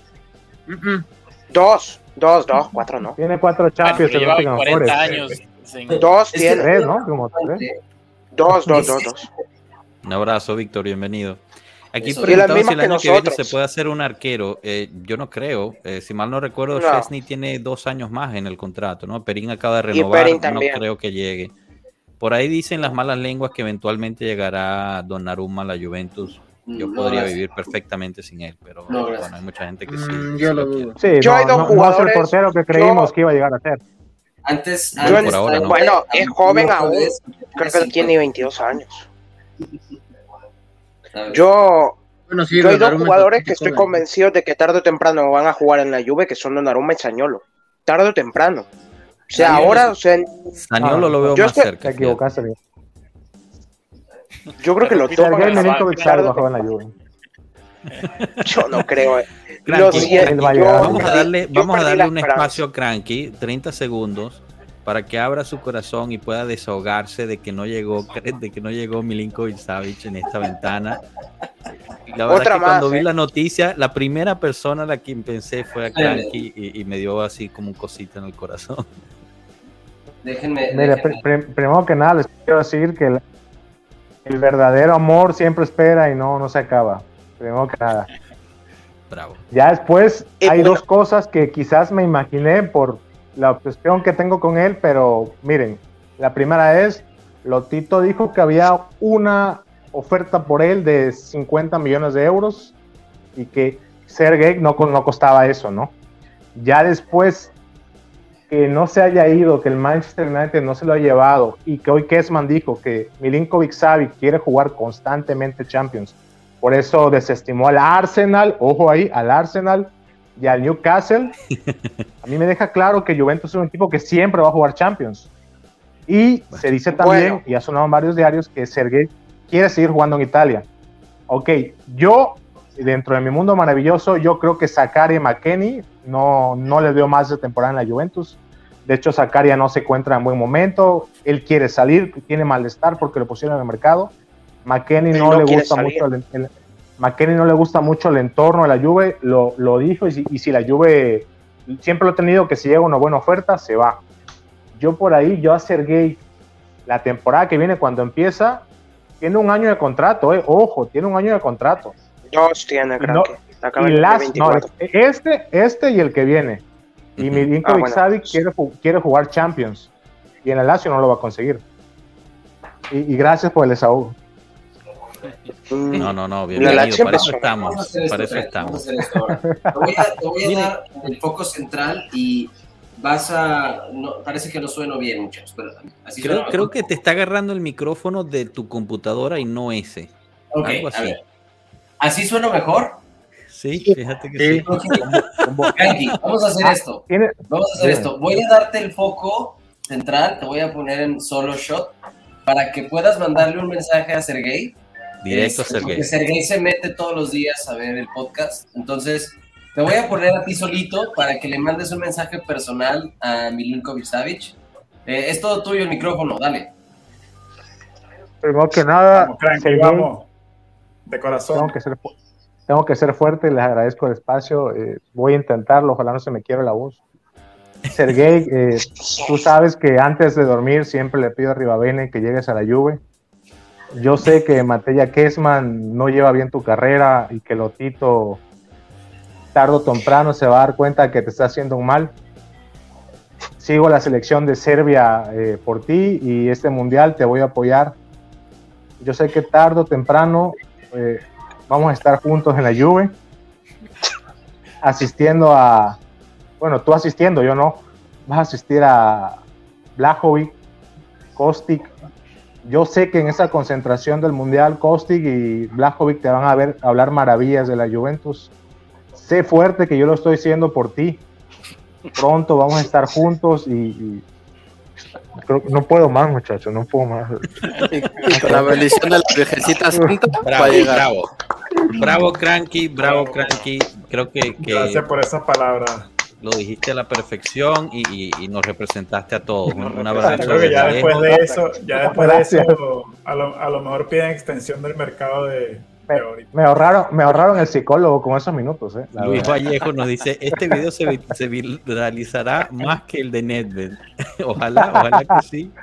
Dos, dos, dos, cuatro no. Tiene cuatro Champions pero el llevaba Nottingham 40 Forest. años. sin- Dos Es que- tiene. Tres, ¿no? Como tres. Dos, dos, dos, dos. Un abrazo, Víctor, bienvenido. Aquí Eso. Preguntaba si el año que viene se puede hacer un arquero. Eh, yo no creo. Eh, si mal no recuerdo, No. Chesney tiene dos años más en el contrato, ¿no? Perín acaba de Y renovar. No creo que llegue. Por ahí dicen las malas lenguas que eventualmente llegará Donnarumma a la Juventus. Yo No, podría gracias. vivir perfectamente sin él, pero No, bueno, hay mucha gente que sí. Mm, que yo sí lo dudo. Sí, Yo no, hay dos no- no es el jugadores, portero que creímos yo- que iba a llegar a ser. Antes, antes por ahora no. bueno, es joven no aún. Creo que tiene 22 años. Yo, Bueno, sí, yo hay dos jugadores que estoy convencido de que tarde o temprano van a jugar en la Juve, que son Donnarumma y Sañolo. Tarde o temprano. O sea, ahora, o sea, Saniolo Ah, lo veo yo más cerca. Te equivocaste. amigo. yo creo que lo Repito, toman Sergei Sergei a- Milinkovic tarde o Savic jugó en la Juve. Yo no creo. eh. Cranky, siento, yo-. Vamos a darle, vamos a darle un esperanza. espacio a Cranky, 30 segundos, para que abra su corazón y pueda desahogarse de que no llegó, de que no llegó Milinkovic Savic en esta ventana. La verdad Otra es que cuando más, vi ¿eh? la noticia, la primera persona a la que pensé fue a Cranky y, y me dio así como un cosita en el corazón. Déjenme. Mira, déjenme- pri- pri- primero que nada les quiero decir que el, el verdadero amor siempre espera y no, no se acaba. Primero que nada. Bravo. Ya después Eh, hay bueno. dos cosas que quizás me imaginé por la obsesión que tengo con él, pero miren, la primera es Lotito dijo que había una oferta por él de 50 millones de euros y que Sergei no, co- no costaba eso, ¿no? Ya después que no se haya ido, que el Manchester United no se lo ha llevado y que hoy Kessman dijo que Milinkovic Savic quiere jugar constantemente Champions, por eso desestimó al Arsenal, ojo ahí, al Arsenal y al Newcastle. A mí me deja claro que Juventus es un equipo que siempre va a jugar Champions. Y se dice también, Bueno. y ha sonado en varios diarios, que Sergei quiere seguir jugando en Italia. Ok, yo, dentro de mi mundo maravilloso, yo creo que Zakaria McKenny no, no le veo más de temporada en la Juventus. De hecho, Zakaria no se encuentra en buen momento. Él quiere salir, tiene malestar porque lo pusieron en el mercado. McKenny no, no le gusta salir. mucho el, el- McKenny no le gusta mucho el entorno de la Juve, lo, lo dijo, y si, y si la Juve siempre lo he tenido que si llega una buena oferta, se va. Yo por ahí, yo a la temporada que viene cuando empieza, tiene un año de contrato, eh, ojo, tiene un año de contrato. Dos tiene, creo no- que. Acaba Y las- no, 24. este, este y el que viene. Y Ujú. Milinkovic Ah, bueno. Savic quiere, quiere jugar Champions. Y en el Lazio no lo va a conseguir. Y, y gracias por el desahogo. Mm. No, no, no, bienvenido. Para eso estamos. Para eso estamos. Te voy a, te voy a dar el foco central y vas a... No, parece que no sueno bien, muchachos, pero así Creo, suena creo que te está agarrando el micrófono de tu computadora y no ese. Ok, algo a así. ver. ¿Así suena mejor? Sí, fíjate que Sí. sí. Vamos a hacer Ah, esto. Vamos a hacer Bien. esto. Voy a darte el foco central, te voy a poner en solo shot para que puedas mandarle un mensaje a Sergey. Directo a Sergey. Porque Sergey se mete todos los días a ver el podcast. Entonces, te voy a poner a ti solito para que le mandes un mensaje personal a Milinkovic Savic. Eh, es todo tuyo el micrófono, dale. primero que nada, Vamos, vamos. De tengo corazón. que ser, tengo que ser fuerte, les agradezco el espacio. eh, voy a intentarlo, ojalá no se me quiebre la voz. Sergey, eh, tú sabes que antes de dormir siempre le pido a Ribabene que llegues a la Juve. Yo sé que Matella Kessman no lleva bien tu carrera y que Lotito tarde o temprano se va a dar cuenta que te está haciendo un mal. Sigo la selección de Serbia eh, por ti y este mundial te voy a apoyar. Yo sé que tarde o temprano eh, vamos a estar juntos en la Juve, asistiendo a, bueno, tú asistiendo, yo no, vas a asistir a Blajovic, Kostic. Yo sé que en esa concentración del Mundial, Kostic y Blajovic te van a ver hablar maravillas de la Juventus. Sé fuerte que yo lo estoy haciendo por ti. Pronto vamos a estar juntos y, y creo que no puedo más, muchachos, no puedo más. Y con la bendición de la Virgencita Santa Bravo, a llegar. bravo. Bravo, Cranky, bravo, Cranky. Creo que, que Gracias por esas palabras. lo dijiste a la perfección y, y- y nos representaste a todos. Abrazo. creo que ya después de eso, ya después de Gracias. eso, a lo, a lo mejor piden extensión del mercado de, ahorita. Me ahorraron, me ahorraron el psicólogo con esos minutos, eh, Luis verdad. Vallejo nos dice, este video se, vi- se viralizará más que el de Nedved. ojalá, ojalá que sí.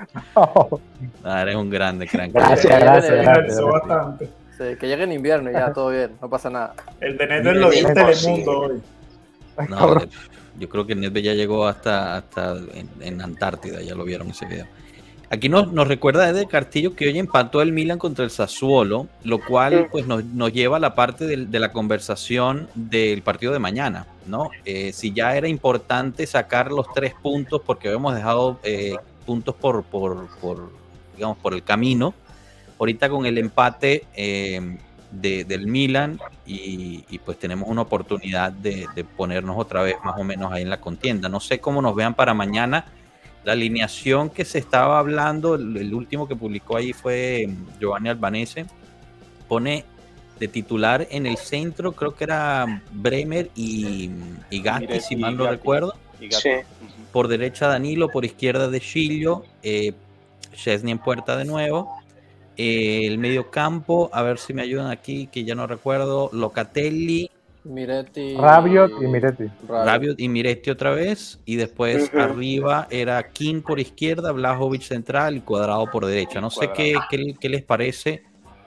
Ah, eres un grande, Cranky. Gracias, gracias, en- gracias. Sí, que llegue en invierno y ya, todo bien, no pasa nada. El de Netflix lo dio en Telemundo hoy. No, yo creo que Nedved ya llegó hasta, hasta en, en Antártida, ya lo vieron ese video. Aquí nos, nos recuerda Eder Castillo que hoy empató el Milan contra el Sassuolo, lo cual pues nos, nos lleva a la parte del- de, la conversación del partido de mañana, ¿no? Eh, si ya era importante sacar los tres puntos porque habíamos dejado eh, puntos por, por, por, digamos, por el camino, ahorita con el empate eh, de- del Milan y, y, pues tenemos una oportunidad de, de ponernos otra vez más o menos ahí en la contienda. No sé cómo nos vean para mañana. La alineación que se estaba hablando, el, el último que publicó ahí fue mm, Giovanni Albanese, pone de titular en el centro, creo que era Bremer y, y Gatti, si mal no Gatti. recuerdo. Sí. Por derecha Danilo, por izquierda de Chilio, eh, Chesney en puerta de nuevo. Eh, el medio campo, a ver si me ayudan aquí, que ya no recuerdo. Locatelli, Miretti. Rabiot y Miretti. Rabiot. Y Miretti otra vez. Y después arriba era King por izquierda, Blajovic central y Cuadrado por derecha. No sé qué, qué, qué les parece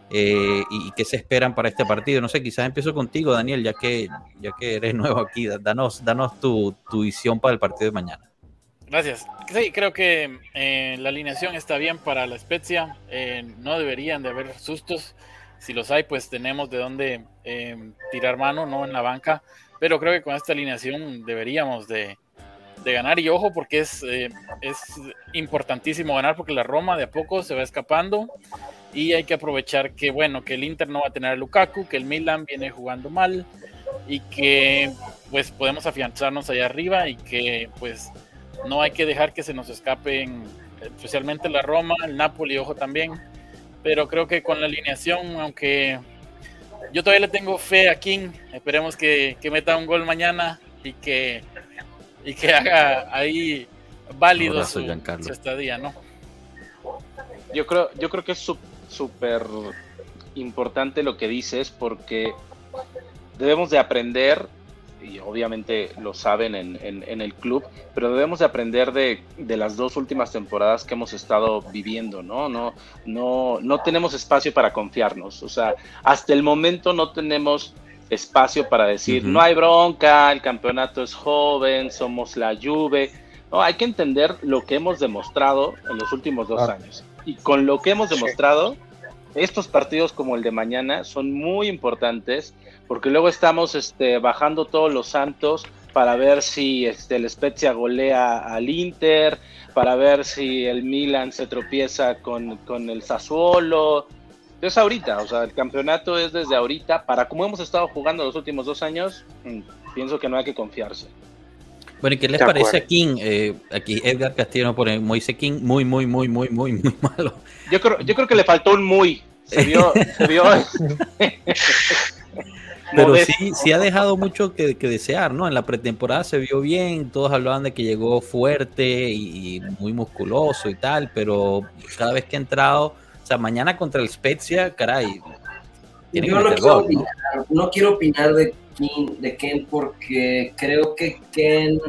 eh, y, y qué se esperan para este partido. No sé, quizás empiezo contigo, Daniel, ya que, ya que eres nuevo aquí. Danos, danos tu, tu visión para el partido de mañana. Gracias. Sí, creo que eh, la alineación está bien para la Spezia. Eh, no deberían de haber sustos. Si los hay, pues tenemos de dónde eh, tirar mano, no en la banca. Pero creo que con esta alineación deberíamos de, de ganar. Y ojo, porque es, eh, es importantísimo ganar, porque la Roma de a poco se va escapando. Y hay que aprovechar que, bueno, que el Inter no va a tener a Lukaku, que el Milan viene jugando mal y que pues podemos afianzarnos allá arriba y que pues no hay que dejar que se nos escapen especialmente la Roma, el Napoli, ojo también, pero creo que con la alineación, aunque yo todavía le tengo fe a King, esperemos que, que meta un gol mañana y que, y que haga ahí válido Abrazo, su, su estadía, ¿no? Yo creo, yo creo que es su- súper importante lo que dices porque debemos de aprender, y obviamente lo saben en, en- en el club, pero debemos de aprender de, de las dos últimas temporadas que hemos estado viviendo, ¿no? No, no, no tenemos espacio para confiarnos. O sea, hasta el momento no tenemos espacio para decir, no hay bronca, el campeonato es joven, somos la Juve. No, hay que entender lo que hemos demostrado en los últimos dos Ah. años. Y con lo que hemos demostrado, estos partidos como el de mañana son muy importantes porque luego estamos este, bajando todos los santos para ver si este, el Spezia golea al Inter, para ver si el Milan se tropieza con, con el Sassuolo. Es ahorita, o sea, el campeonato es desde ahorita. Para como hemos estado jugando los últimos dos años, mm, pienso que no hay que confiarse. Bueno, ¿y qué les De parece acuerdo. a King? Eh, aquí Edgar Castillo pone Moise King muy, muy, muy, muy, muy, muy malo. Yo creo, yo creo que le faltó un muy. Se vio, se vio. Pero sí, sí ha dejado mucho que, que desear, ¿no? En la pretemporada se vio bien, todos hablaban de que llegó fuerte y, y muy musculoso y tal, pero cada vez que ha entrado, o sea, mañana contra el Spezia, caray, tiene que Yo no meter quiero, gol, ¿no? opinar, no quiero opinar de, Ken, de Ken porque creo que Ken,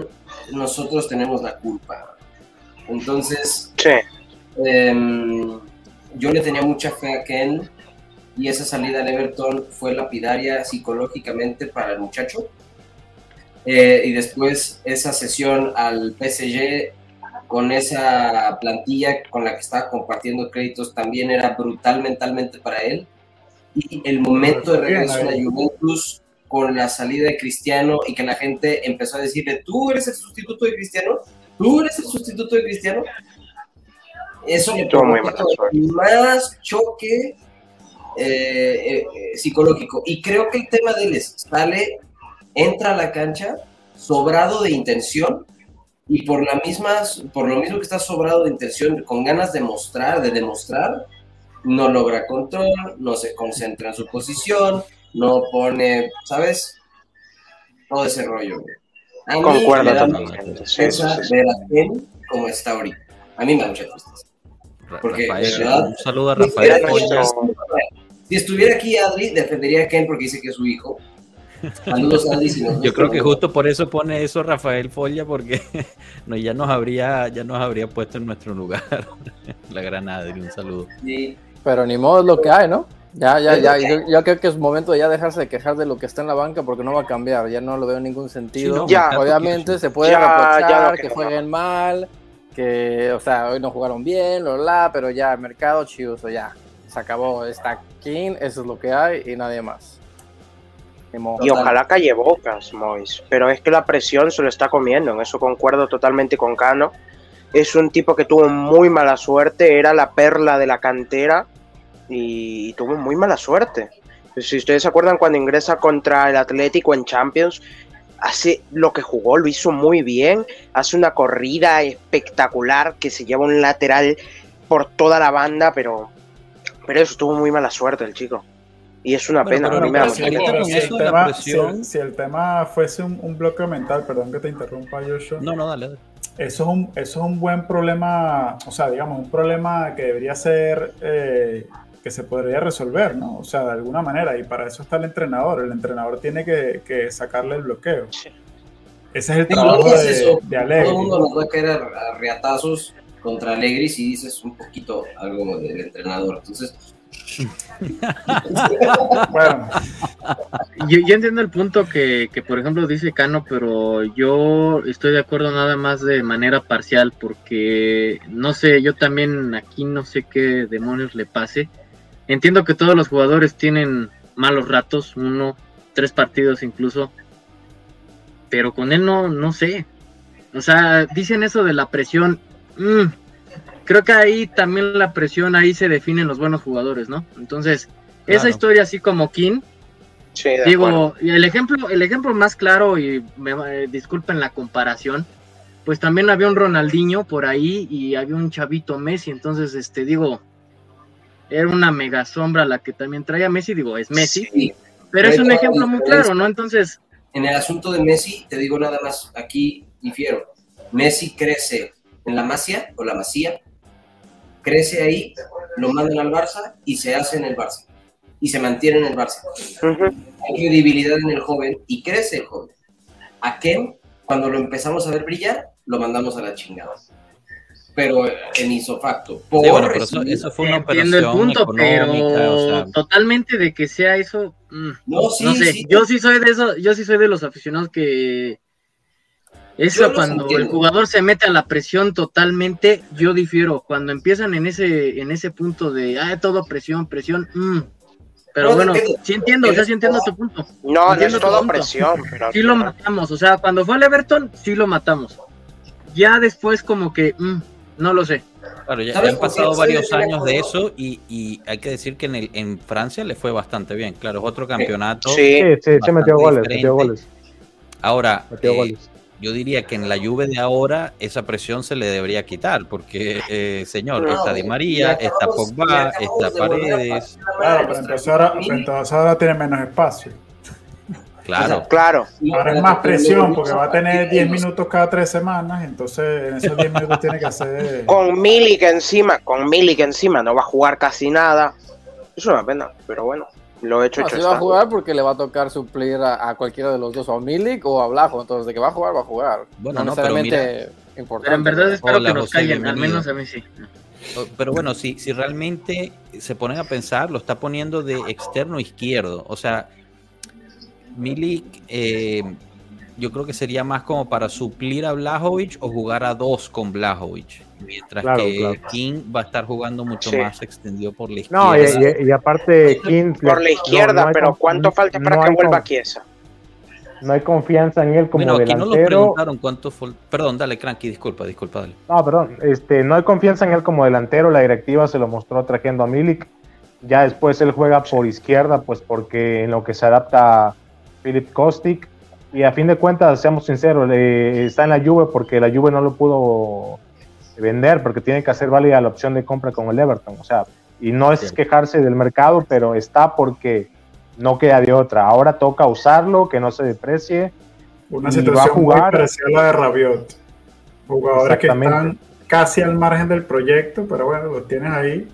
nosotros tenemos la culpa. Entonces, Sí, em, yo le tenía mucha fe a Ken y esa salida al Everton fue lapidaria psicológicamente para el muchacho. Eh, y después esa sesión al PSG con esa plantilla con la que estaba compartiendo créditos también era brutal mentalmente para él. Y el momento de regreso a la Juventus con la salida de Cristiano y que la gente empezó a decirle, tú eres el sustituto de Cristiano, tú eres el sustituto de Cristiano. Eso le más choque eh, eh, psicológico. Y creo que el tema de él es, sale, entra a la cancha sobrado de intención y por, la misma, por lo mismo que está sobrado de intención, con ganas de mostrar, de demostrar, no logra control, no se concentra en su posición, no pone, ¿sabes? Todo ese rollo. güey. A mí concuerdo me da totalmente. Sí, sí, sí. ver a Ken como está ahorita. A mí me da mucha tristeza. Porque, Rafael, de verdad, un saludo a Si Rafael estuviera, Foya. si estuviera aquí Adri, defendería a Ken porque dice que es su hijo. Saludos, Adri. si nos Yo creo que justo por eso pone eso Rafael Folla, porque no, ya nos habría, ya nos habría puesto en nuestro lugar. La gran Adri, un saludo. Sí. Pero ni modo es lo que hay, ¿no? Ya, ya, ya. Yo, yo creo que es momento de ya dejarse de quejar de lo que está en la banca porque no va a cambiar. Ya no lo veo en ningún sentido. Sí, no, Ya. Obviamente se puede Ya, reprochar que que jueguen mal, que, o sea, hoy no jugaron bien, lo la, pero ya, mercado chiuso, ya. Se acabó. Está King, eso es lo que hay y nadie más. Y ojalá calle bocas, Mois. Pero es que la presión se lo está comiendo. En eso concuerdo totalmente con Cano. Es un tipo que tuvo muy mala suerte. Era la perla de la cantera. Y, y tuvo muy mala suerte. Si ustedes se acuerdan cuando ingresa contra el Atlético en Champions, hace lo que jugó, lo hizo muy bien. Hace una corrida espectacular que se lleva un lateral por toda la banda, pero, pero eso tuvo muy mala suerte el chico. Y es una Bueno, pena. pero me. Pero si el, tema, presión- si el- si el tema fuese un, un bloque mental, perdón que te interrumpa, Joshua, No, no, dale. dale. eso, es un, eso es un buen problema, o sea, digamos, un problema que debería ser, eh, que se podría resolver, ¿no? O sea, de alguna manera, y para eso está el entrenador, el entrenador tiene que, que sacarle el bloqueo. Ese es el Sí, trabajo no de, eso. de Todo el mundo nos va a caer a, a riatazos contra Allegri si dices un poquito algo del entrenador. Entonces, Bueno, Yo, yo entiendo el punto que, que, por ejemplo, dice Cano, pero yo estoy de acuerdo nada más de manera parcial, porque no sé, yo también aquí no sé qué demonios le pase. Entiendo que todos los jugadores tienen malos ratos, uno, tres partidos incluso, pero con él no, no sé. O sea, dicen eso de la presión. mm, creo que ahí también la presión, ahí se definen los buenos jugadores, ¿no? Entonces, esa historia así como King, Sí. Digo, y el ejemplo, el ejemplo más claro, y me eh, disculpen la comparación, pues también había un Ronaldinho por ahí y había un chavito Messi, entonces este digo, era una mega sombra la que también traía Messi, digo, es Messi, Sí. pero es un ejemplo muy claro, ¿no? Entonces, En el asunto de Messi, te digo nada más, aquí difiero. Messi crece en la Masia o la Masía, crece ahí, lo mandan al Barça y se hace en el Barça. Y se mantiene en el Barça. Hay credibilidad en el joven y crece el joven. A Ken, cuando lo empezamos a ver brillar, lo mandamos a la chingada. Pero en isofacto. Por Sí, bueno, pero eso, eso fue una entiendo el operación punto, pero económica, o sea, totalmente de que sea eso, mm, No, sí, no sé, sí. yo sí soy de eso, yo sí soy de los aficionados que eso cuando el jugador se mete a la presión totalmente, yo difiero. Cuando empiezan en ese, en ese punto de ah, todo presión, presión, mm. pero No, bueno, sí entiendo, o sea, sí entiendo tu punto. No, no Entiendo es todo punto. presión. Pero Sí lo matamos, o sea, cuando fue al Everton, sí lo matamos. Ya después como que, mm, no lo sé. Claro, ya, ¿Sabes ya han pasado de varios años de eso y, y hay que decir que en, el, en Francia le fue bastante bien. Claro, es otro campeonato. Sí, Sí, sí, sí Bastante metió goles, diferente. metió goles. Ahora, Metió eh, goles. yo diría que en la Juve de ahora esa presión se le debería quitar porque, eh, señor, No, está Di María, está Pogba, está Paredes. claro, pero entonces ahora, entonces ahora tiene menos espacio. Claro, Claro. Ahora es más presión porque va a tener 10 minutos cada tres semanas, entonces en esos 10 minutos tiene que hacer... Con Milik encima, con Milik encima, no va a jugar casi nada. Es una pena, pero bueno, lo hecho, No, hecho sí va a jugar porque le va a tocar suplir a, a cualquiera de los dos, o a Milik o a Blajo. Entonces, de que va a jugar, va a jugar. Bueno, no, no, pero necesariamente importante. Pero en verdad espero Hola, que nos callen, al menos a mí sí. pero bueno, si, si realmente se ponen a pensar, lo está poniendo de externo izquierdo. O sea, Milik, eh, yo creo que sería más como para suplir a Blajovic o jugar a dos con Blajovic. Mientras Claro, que claro. King va a estar jugando mucho Sí. más extendido por la izquierda. No, y, y- y aparte, King. Por la izquierda, no pero ¿cuánto falta para no que vuelva Chiesa? No hay confianza en él como bueno, aquí no lo delantero. preguntaron cuánto fue. Perdón, dale, Cranky, disculpa, disculpa, dale. No, perdón, este, no hay confianza en él como delantero, la directiva se lo mostró trayendo a Milik. Ya después él juega por izquierda, pues porque en lo que se adapta Philip Kostic. Y a fin de cuentas, seamos sinceros, le- está en la Juve porque la Juve no lo pudo vender, porque tiene que hacer válida la opción de compra con el Everton. O sea, y no es quejarse del mercado, pero está porque no queda de otra. Ahora toca usarlo, que no se deprecie. Una Y situación va a jugar- muy parecida a la de Rabiot. Jugadores que están casi al margen del proyecto, pero bueno, los tienes ahí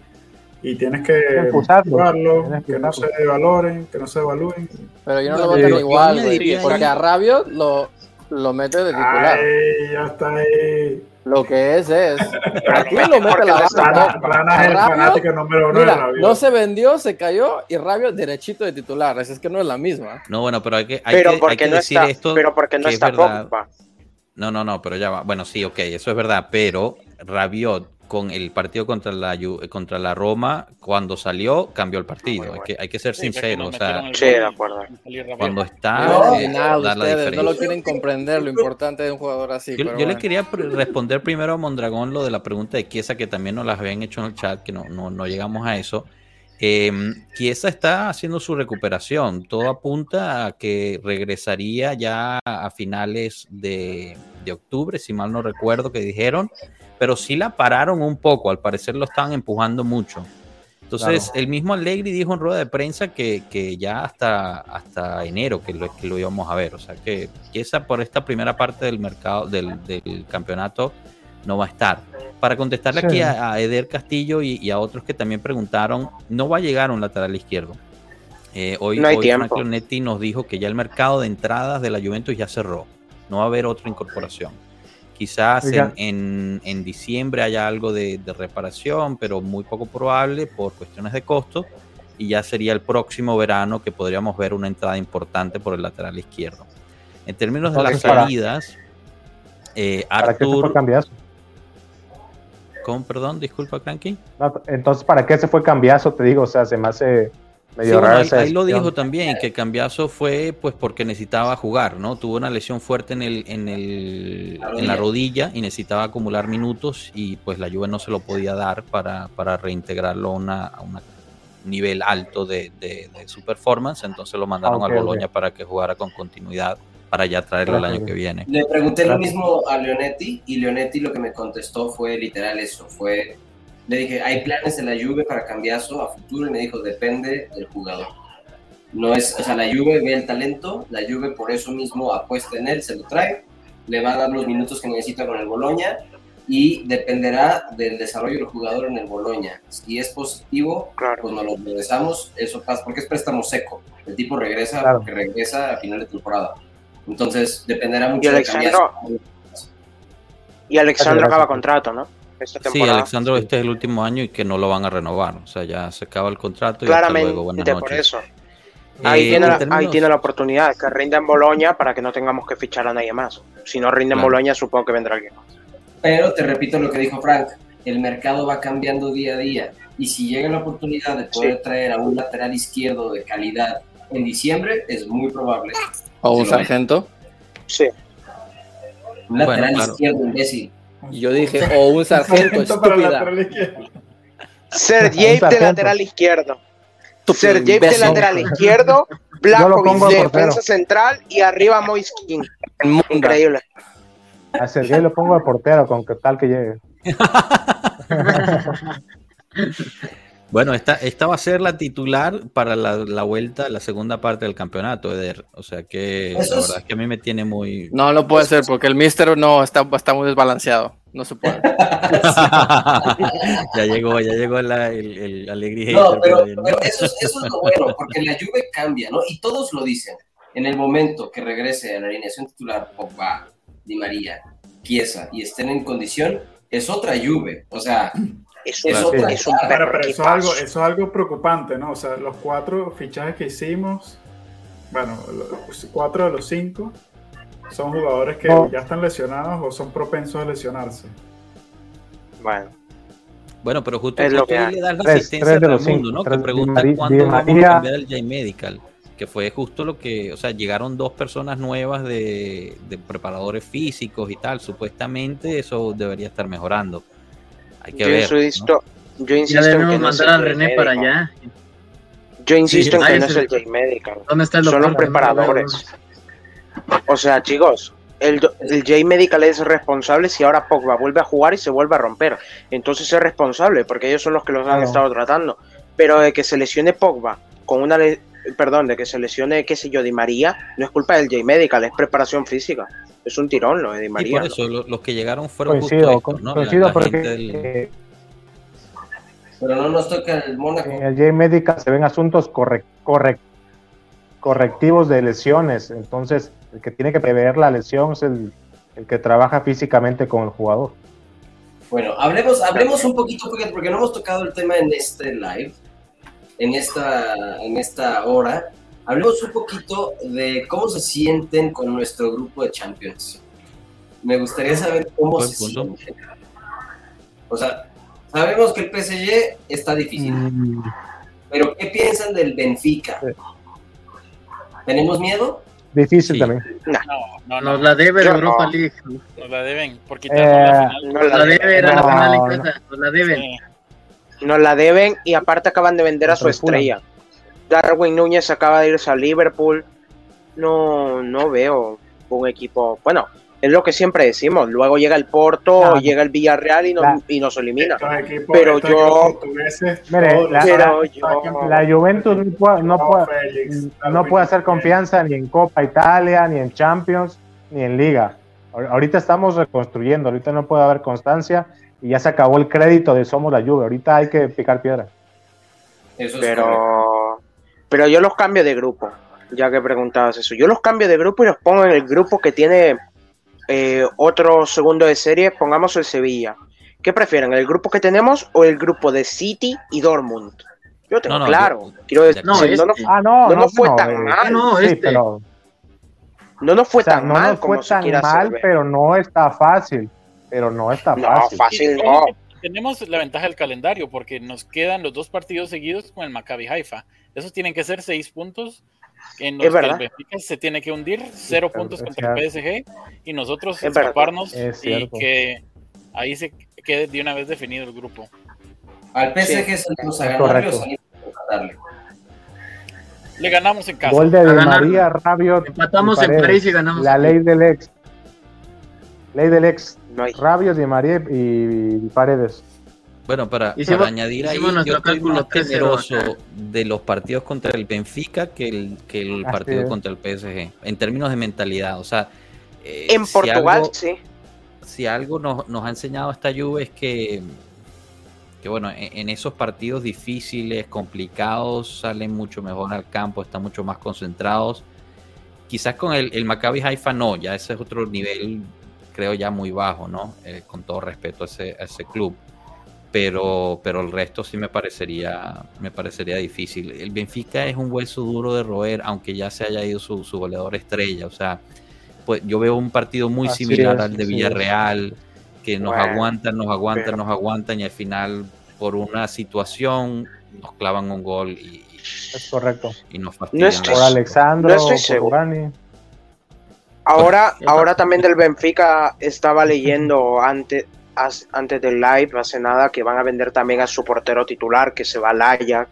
y tienes que Tienes que usarlos, jugarlos, tienes que que no se valoren, que no se evalúen. Pero yo no lo yo- igual, güey. Porque a Rabiot lo, lo mete de titular. Ay, ya está ahí. Lo que es es. Aquí lo mete a la banda. Es fanático número uno de Mira, Rabiot. no se vendió, se cayó y Rabiot derechito de titular. Así es que no es la misma. No, bueno, pero hay que, hay Pero que, hay porque que no decir está, esto. pero porque no es está verdad. Pogba. No, no, no, pero ya va. Bueno, sí, ok, eso es verdad, pero Rabiot con el partido contra la Ju- contra la Roma, cuando salió, cambió el partido. Muy Hay, que, hay que ser sincero, o sea, Sí, de acuerdo. cuando está, No, eh, dar la no lo quieren comprender lo importante de un jugador así. Yo, pero yo le bueno. quería pre- responder primero a Mondragón lo de la pregunta de Chiesa, que también nos las habían hecho en el chat, que no, no, no llegamos a eso. Eh, está haciendo su recuperación. Todo apunta a que regresaría ya a finales de, de octubre, si mal no recuerdo que dijeron, pero sí la pararon un poco. Al parecer lo estaban empujando mucho. Entonces, el mismo Allegri dijo en rueda de prensa que, que ya hasta, hasta enero que lo, que lo íbamos a ver. O sea que Chiesa por esta primera parte del mercado, del, del campeonato, no va a estar. Para contestarle Sí. aquí a, a Eder Castillo y, y a otros que también preguntaron, no va a llegar un lateral izquierdo. Eh, hoy No hoy. Frank Leonetti nos dijo que ya el mercado de entradas de la Juventus ya cerró. No va a haber otra incorporación. Quizás en, en- en diciembre haya algo de, de reparación, pero muy poco probable por cuestiones de costo. Y ya sería el próximo verano que podríamos ver una entrada importante por el lateral izquierdo. En términos de las para- salidas, eh, ¿Para qué se fue Arthur. cambiazo? ¿Cómo? Perdón, disculpa, Cranky. No, entonces, ¿para qué se fue cambiazo? Te digo, o sea, se me hace Sí, bueno, ahí, lo dijo también, que Cambiazo fue pues porque necesitaba jugar, ¿no? Tuvo una lesión fuerte en el, en el, La en la rodilla. y necesitaba acumular minutos y pues la Juve no se lo podía dar para, para reintegrarlo a una, a un nivel alto de, de- de su performance, entonces lo mandaron Ah, ok, al ok. Boloña para que jugara con continuidad para ya traerlo el año que viene. Le pregunté lo mismo a Leonetti y Leonetti lo que me contestó fue literal eso, fue, le dije, ¿hay planes de la Juve para Cambiazo a futuro? Y me dijo, depende del jugador. No es, o sea, la Juve ve el talento, la Juve por eso mismo apuesta en él, se lo trae, le va a dar los minutos que necesita con el Boloña y dependerá del desarrollo del jugador en el Boloña. Si es positivo, Claro. pues nos lo regresamos, eso pasa, porque es préstamo seco. El tipo regresa Claro. porque regresa a final de temporada. Entonces, dependerá Y mucho de Alexandro, Cambiazo. y Alexandro acaba contrato, ¿no? Esta Sí. Alexandro, este es el último año y que no lo van a renovar, o sea, ya se acaba el contrato y Claramente, hasta luego, buenas por eso. Ahí, Eh, tiene en la, ahí tiene la oportunidad que rinda en Boloña para que no tengamos que fichar a nadie más. Si no rinde en Claro. Boloña, supongo que vendrá alguien más. Pero te repito lo que dijo Frank, el mercado va cambiando día a día y si llega la oportunidad de poder Sí. traer a un lateral izquierdo de calidad en diciembre, es muy probable. O un sargento. Sí. Un lateral Bueno, claro. izquierdo, imbécil. Y yo dije, o un sargento, estúpida. lateral izquierdo. Sergei de lateral izquierdo. Sergei de lateral izquierdo, pongo de defensa central y arriba Moiskin. Inmunda. Increíble. A Sergei lo pongo de portero, con que tal que llegue. Bueno, esta, esta va a ser la titular para la, la vuelta, la segunda parte del campeonato, Eder. O sea que Eso la es- verdad es que a mí me tiene muy... No, no puede ser, porque el Mister no está, está muy desbalanceado. No se puede. ya llegó, ya llegó la- el, el Allegri No, hater pero, eso, es- eso es lo bueno, porque la Juve cambia, ¿no? Y todos lo dicen. En el momento que regrese a la alineación titular Pogba, Di María, Chiesa y estén en condición, es otra Juve. O sea, Es es un, otra es un cara. Pero, perro pero eso, es algo, eso es algo preocupante, ¿no? O sea, los cuatro fichajes que hicimos, bueno, los cuatro de los cinco son jugadores que No. ya están lesionados o son propensos a lesionarse. Bueno, Bueno, pero justo, Es lo que le das la Tres- asistencia a los Raimundo, cinco, ¿no? tres Que de pregunta Mari- cuándo vamos María. a cambiar el J-Medical. Que fue justo lo que, o sea, llegaron dos personas nuevas de, de preparadores físicos y tal. Supuestamente eso debería estar mejorando. Hay que yo ver. insisto, yo Ya insisto en debemos que no es mandar a el René para allá. Yo insisto en que no es el de- J-Medical. ¿Dónde está el Son los preparadores. O sea, chicos, el, do- el J-Medical es responsable si ahora Pogba vuelve a jugar y se vuelve a romper. Entonces es responsable, porque ellos son los que los han estado tratando. Pero de que se lesione Pogba con una... le- Perdón, de que se lesione, qué sé yo, Di María, no es culpa del J-Medical, es preparación física. Es un tirón lo de Di Y María. los que llegaron fueron Coincido, justo estos, ¿no? La- coincido la porque del- eh, pero no nos toca el Mónaco. en el J-Medical se ven asuntos corre- corre- correctivos de lesiones. Entonces, el que tiene que prever la lesión es el, el que trabaja físicamente con el jugador. Bueno, hablemos, hablemos un poquito, fíjate, porque no hemos tocado el tema en este live, en esta, en esta hora. Hablemos un poquito de cómo se sienten con nuestro grupo de Champions. Me gustaría saber cómo se punto. sienten. O sea, sabemos que el PSG está difícil, pero ¿qué piensan del Benfica? Sí. ¿Tenemos miedo? Difícil Sí. también. No, no, no. Nos la debe Europa no. League. Nos la deben por quitarnos Eh, la final. No Nos la debe era la final en casa. Nos la deben. Sí. Nos la deben y aparte acaban de vender a su estrella. Darwin Núñez acaba de irse a Liverpool. No, no veo un equipo. Bueno, es lo que siempre decimos. Luego llega el Porto, Claro. llega el Villarreal y nos, La- y nos elimina. Equipos, Pero yo- Mire, todos la- Pero yo- La Juventus no puede, no puede, Félix, no Darwin puede hacer confianza ni en Copa Italia, ni en Champions, ni en Liga. Ahor- Ahorita estamos reconstruyendo, ahorita no puede haber constancia y ya se acabó el crédito de Somos la Juve. Ahorita hay que picar piedra. Eso es correcto. Pero, yo los cambio de grupo, ya que preguntabas eso. Yo los cambio de grupo y los pongo en el grupo que tiene eh, otro segundo de serie, pongamos el Sevilla. ¿Qué prefieren, el grupo que tenemos o el grupo de City y Dortmund? Yo tengo No, no, claro. yo- Quiero decir, No, no, este. nos, Ah, no, no no, nos fue no, tan eh, mal. No, sí, pero no nos fue o sea, tan no mal nos como fue tan mal, hacer pero no está fácil. Pero no está No, fácil. fácil no. Tenemos la ventaja del calendario porque nos quedan los dos partidos seguidos con el Maccabi Haifa. Esos tienen que ser seis puntos en los Es que el verdad. Benfica se tiene que hundir, cero es puntos contra el PSG y nosotros Es escaparnos Es y que ahí se quede de una vez definido el grupo. Al PSG salimos a ganarle o correcto. salimos a. Le ganamos en casa. Gol de ganar. María, Rabiot. Empatamos en Paredes. París y ganamos. La ley del ex. Ley del ex. No hay. Rabiot, Di María y y Paredes. Bueno, para, Hicimos- para añadir ahí, yo estoy cálculo más 3-0 temeroso acá. de los partidos contra el Benfica que el, que el Así partido es. contra el PSG, en términos de mentalidad. O sea, eh, En si Portugal, algo- sí. si algo nos, nos ha enseñado esta Juve es que, que bueno, en, en esos partidos difíciles, complicados, salen mucho mejor al campo, están mucho más concentrados. Quizás con el, el Maccabi Haifa no, ya ese es otro nivel, creo ya muy bajo, ¿no? Eh, con todo respeto a ese, a ese club. Pero, pero el resto sí me parecería, me parecería difícil. El Benfica es un hueso duro de roer, aunque ya se haya ido su, su goleador estrella. O sea, pues yo veo un partido muy Así similar es, al de es. Villarreal, que nos Bueno, aguantan, nos aguantan, pero- nos aguantan y al final por una situación nos clavan un gol y, Es correcto. y nos fastidian. No estoy- Por Alexandro, no estoy por seguro. Urani. Ahora, ahora también del Benfica estaba leyendo antes, antes del live, hace nada, que van a vender también a su portero titular, que se va al Ajax.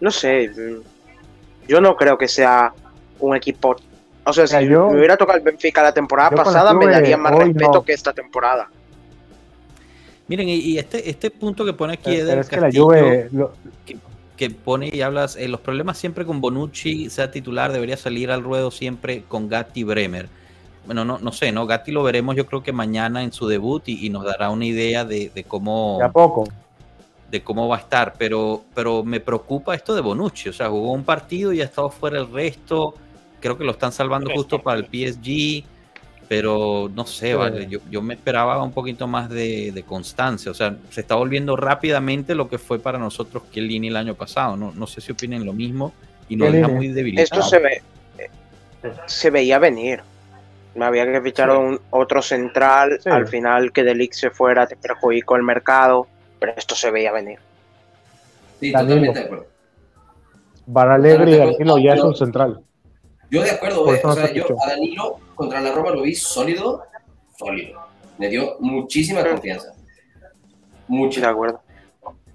No sé, mm, yo no creo que sea un equipo... O sea, si yo- me hubiera tocado el Benfica la temporada pasada, me daría más respeto no. que esta temporada. Miren, y, y este, este punto que pone aquí Pero Eder es que la Castillo, Juve, lo- que pone y hablas, eh, los problemas siempre con Bonucci, sea titular, debería salir al ruedo siempre con Gatti Bremer. Bueno, no, no sé, ¿no? Gatti lo veremos yo creo que mañana en su debut y, y nos dará una idea de, de cómo de a poco. de cómo va a estar, pero, pero me preocupa esto de Bonucci, o sea, jugó un partido y ha estado fuera el resto, creo que lo están salvando justo para el PSG, pero no sé, vale, yo, yo me esperaba un poquito más de, de constancia, o sea, se está volviendo rápidamente lo que fue para nosotros Chiellini el año pasado, no, no sé si opinen lo mismo y nos deja muy debilitados. Esto se ve, se veía venir. Me había que fichar Sí. un, otro central, Sí. al final que Delic se fuera te perjudicó el mercado, pero esto se veía venir. Sí, Danilo. totalmente de acuerdo. Baralegri y Danilo ya es un central. Yo de acuerdo, Por eh, o sea, se yo a Danilo contra la Roma lo vi sólido, sólido. Me dio muchísima confianza. Mucha. De acuerdo.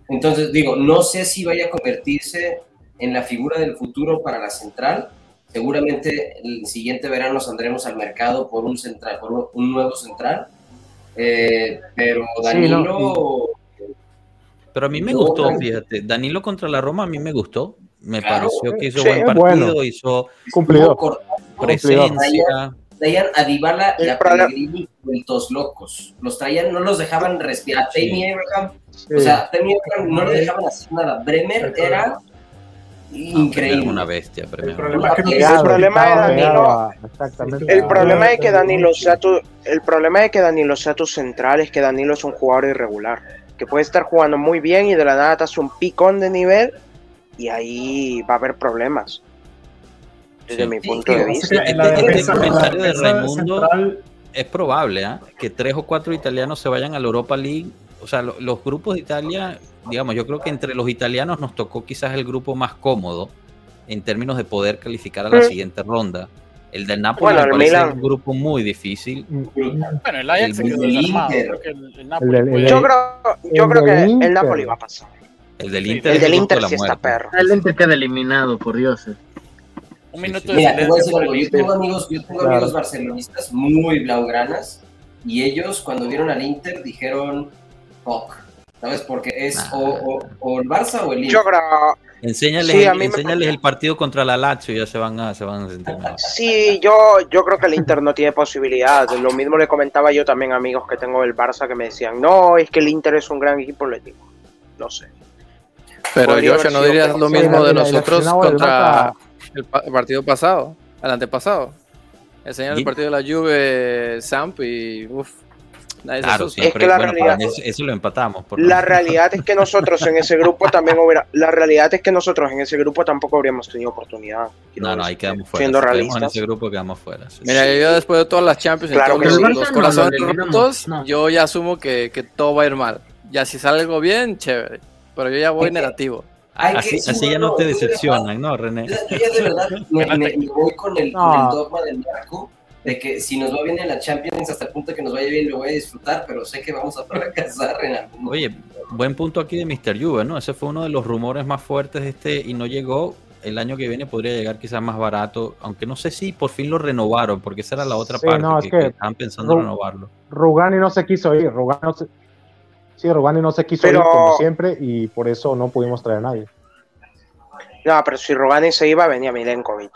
Entonces, digo, no sé si vaya a convertirse en la figura del futuro para la central. Seguramente el siguiente verano saldremos al mercado por un central, por un, nuevo central. Eh, pero Sí, Danilo, Pero a mí me gustó, fíjate, Danilo contra la Roma a mí me gustó, me Claro, pareció que hizo sí, buen partido, bueno. hizo cortando, presencia. traían a Dybala y a Pellegrini vueltos locos. Los traían, no los dejaban respirar. Sí. Sí. o sea, no le dejaban hacer nada. Bremer era increíble. Una bestia, El problema es que El problema de Danilo- exactamente. El Ah, problema de que Danilo sea tu, el problema de que Danilo sea tu central es que Danilo es un jugador irregular, que puede estar jugando muy bien y de la nada te hace un picón de nivel y ahí va a haber problemas. Desde Sí. mi punto sí, de vista. En la Este- defensa, en la comentario de defensa Raimundo- central, Es probable ¿ah? que tres o cuatro italianos se vayan a la Europa League. O sea, lo- los grupos de Italia, digamos, yo creo que entre los italianos nos tocó quizás el grupo más cómodo en términos de poder calificar a la Mm. siguiente ronda. El del Napoli Bueno, me el parece Milan. un grupo muy difícil. Bueno, el Ajax se El- quedó el desarmado. Inter. Creo que el, el Napoli El- el- puede- Yo creo, yo el creo que Inter. el Napoli va a pasar. El del Sí, Inter, El del Inter sí está perro. El Inter queda eliminado, por Dios. un Sí, minuto sí. de Mira, te voy a algo. Yo tengo amigos, yo tengo Claro. amigos barcelonistas muy blaugranas y ellos cuando vieron al Inter dijeron fuck. ¿Sabes? Porque es Nah. o, o- o el Barça o el Inter. Yo creo, Enséñales, Sí, el- enséñales partido contra la Lazio y ya se van a, se van a sentir sí, yo, yo creo que el Inter no tiene posibilidades. Lo mismo le comentaba yo también a amigos que tengo del Barça que me decían, no, es que el Inter es un gran equipo, les digo, no sé. Pero Joshua, haber ¿no dirías lo mismo de nosotros contra el, pa- el partido pasado, el antepasado? Enseñan el partido de la Juve, Samp, y uff. Nadie se Claro, asusta. siempre. que la bueno, realidad- eso, eso lo empatamos. por La lo- realidad es que nosotros en ese grupo también hubiera. La realidad es que nosotros en ese grupo tampoco habríamos tenido oportunidad. No, no, decir, ahí quedamos fuera. Siendo Si quedamos en realistas. ese grupo quedamos fuera. sí. Mira, yo después de todas las Champions Claro que los, sí. los no, corazones eliminamos, rotos, no. yo ya asumo que, que todo va a ir mal. Ya si sale algo bien, chévere. Pero yo ya voy Ok. negativo. Hay Así, que- así ya no te decepcionan, ¿no, René? Yo ya de verdad me, me- me voy con el, con No. el dogma del marco de que si nos va bien en la Champions hasta el punto que nos vaya bien lo voy a disfrutar, pero sé que vamos a fracasar en algún Oye, buen punto aquí de Mr. Juve, ¿no? Ese fue uno de los rumores más fuertes de este y no llegó. El año que viene podría llegar quizás más barato, aunque no sé si por fin lo renovaron, porque esa era la otra Sí, parte, no, es que, que- que estaban pensando Ru- renovarlo. Rugani no se quiso ir, Rugani no se, sí, Rugani no se quiso Pero- ir como siempre y por eso no pudimos traer a nadie. No, pero si Rugani se iba, venía Milenkovic.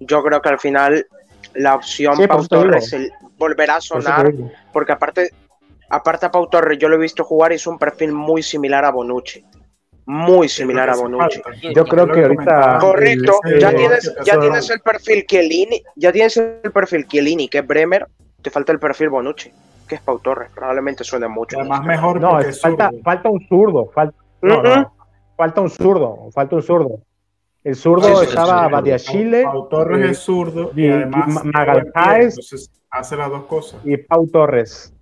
Yo creo que al final la opción Sí, por Pau eso te digo. Torres el- volverá a sonar, porque aparte, aparte a Pau Torres, yo lo he visto jugar y es un perfil muy similar a Bonucci. Muy similar a Bonucci. Yo creo que ahorita- Correcto, el- ya tienes, ya tienes el perfil Chiellini, ya tienes el perfil Chiellini, que es Bremer, te falta el perfil Bonucci, que es Pau Torres, probablemente suene mucho. Además mejor No, falta, falta un zurdo, falta, no, Ujú. no, falta un zurdo, falta un zurdo. El zurdo Sí, sí, estaba. Badiachile Pau Torres es zurdo y, además Ma- tiene Magalhães- buen pie, entonces hace las dos cosas. y Pau Torres.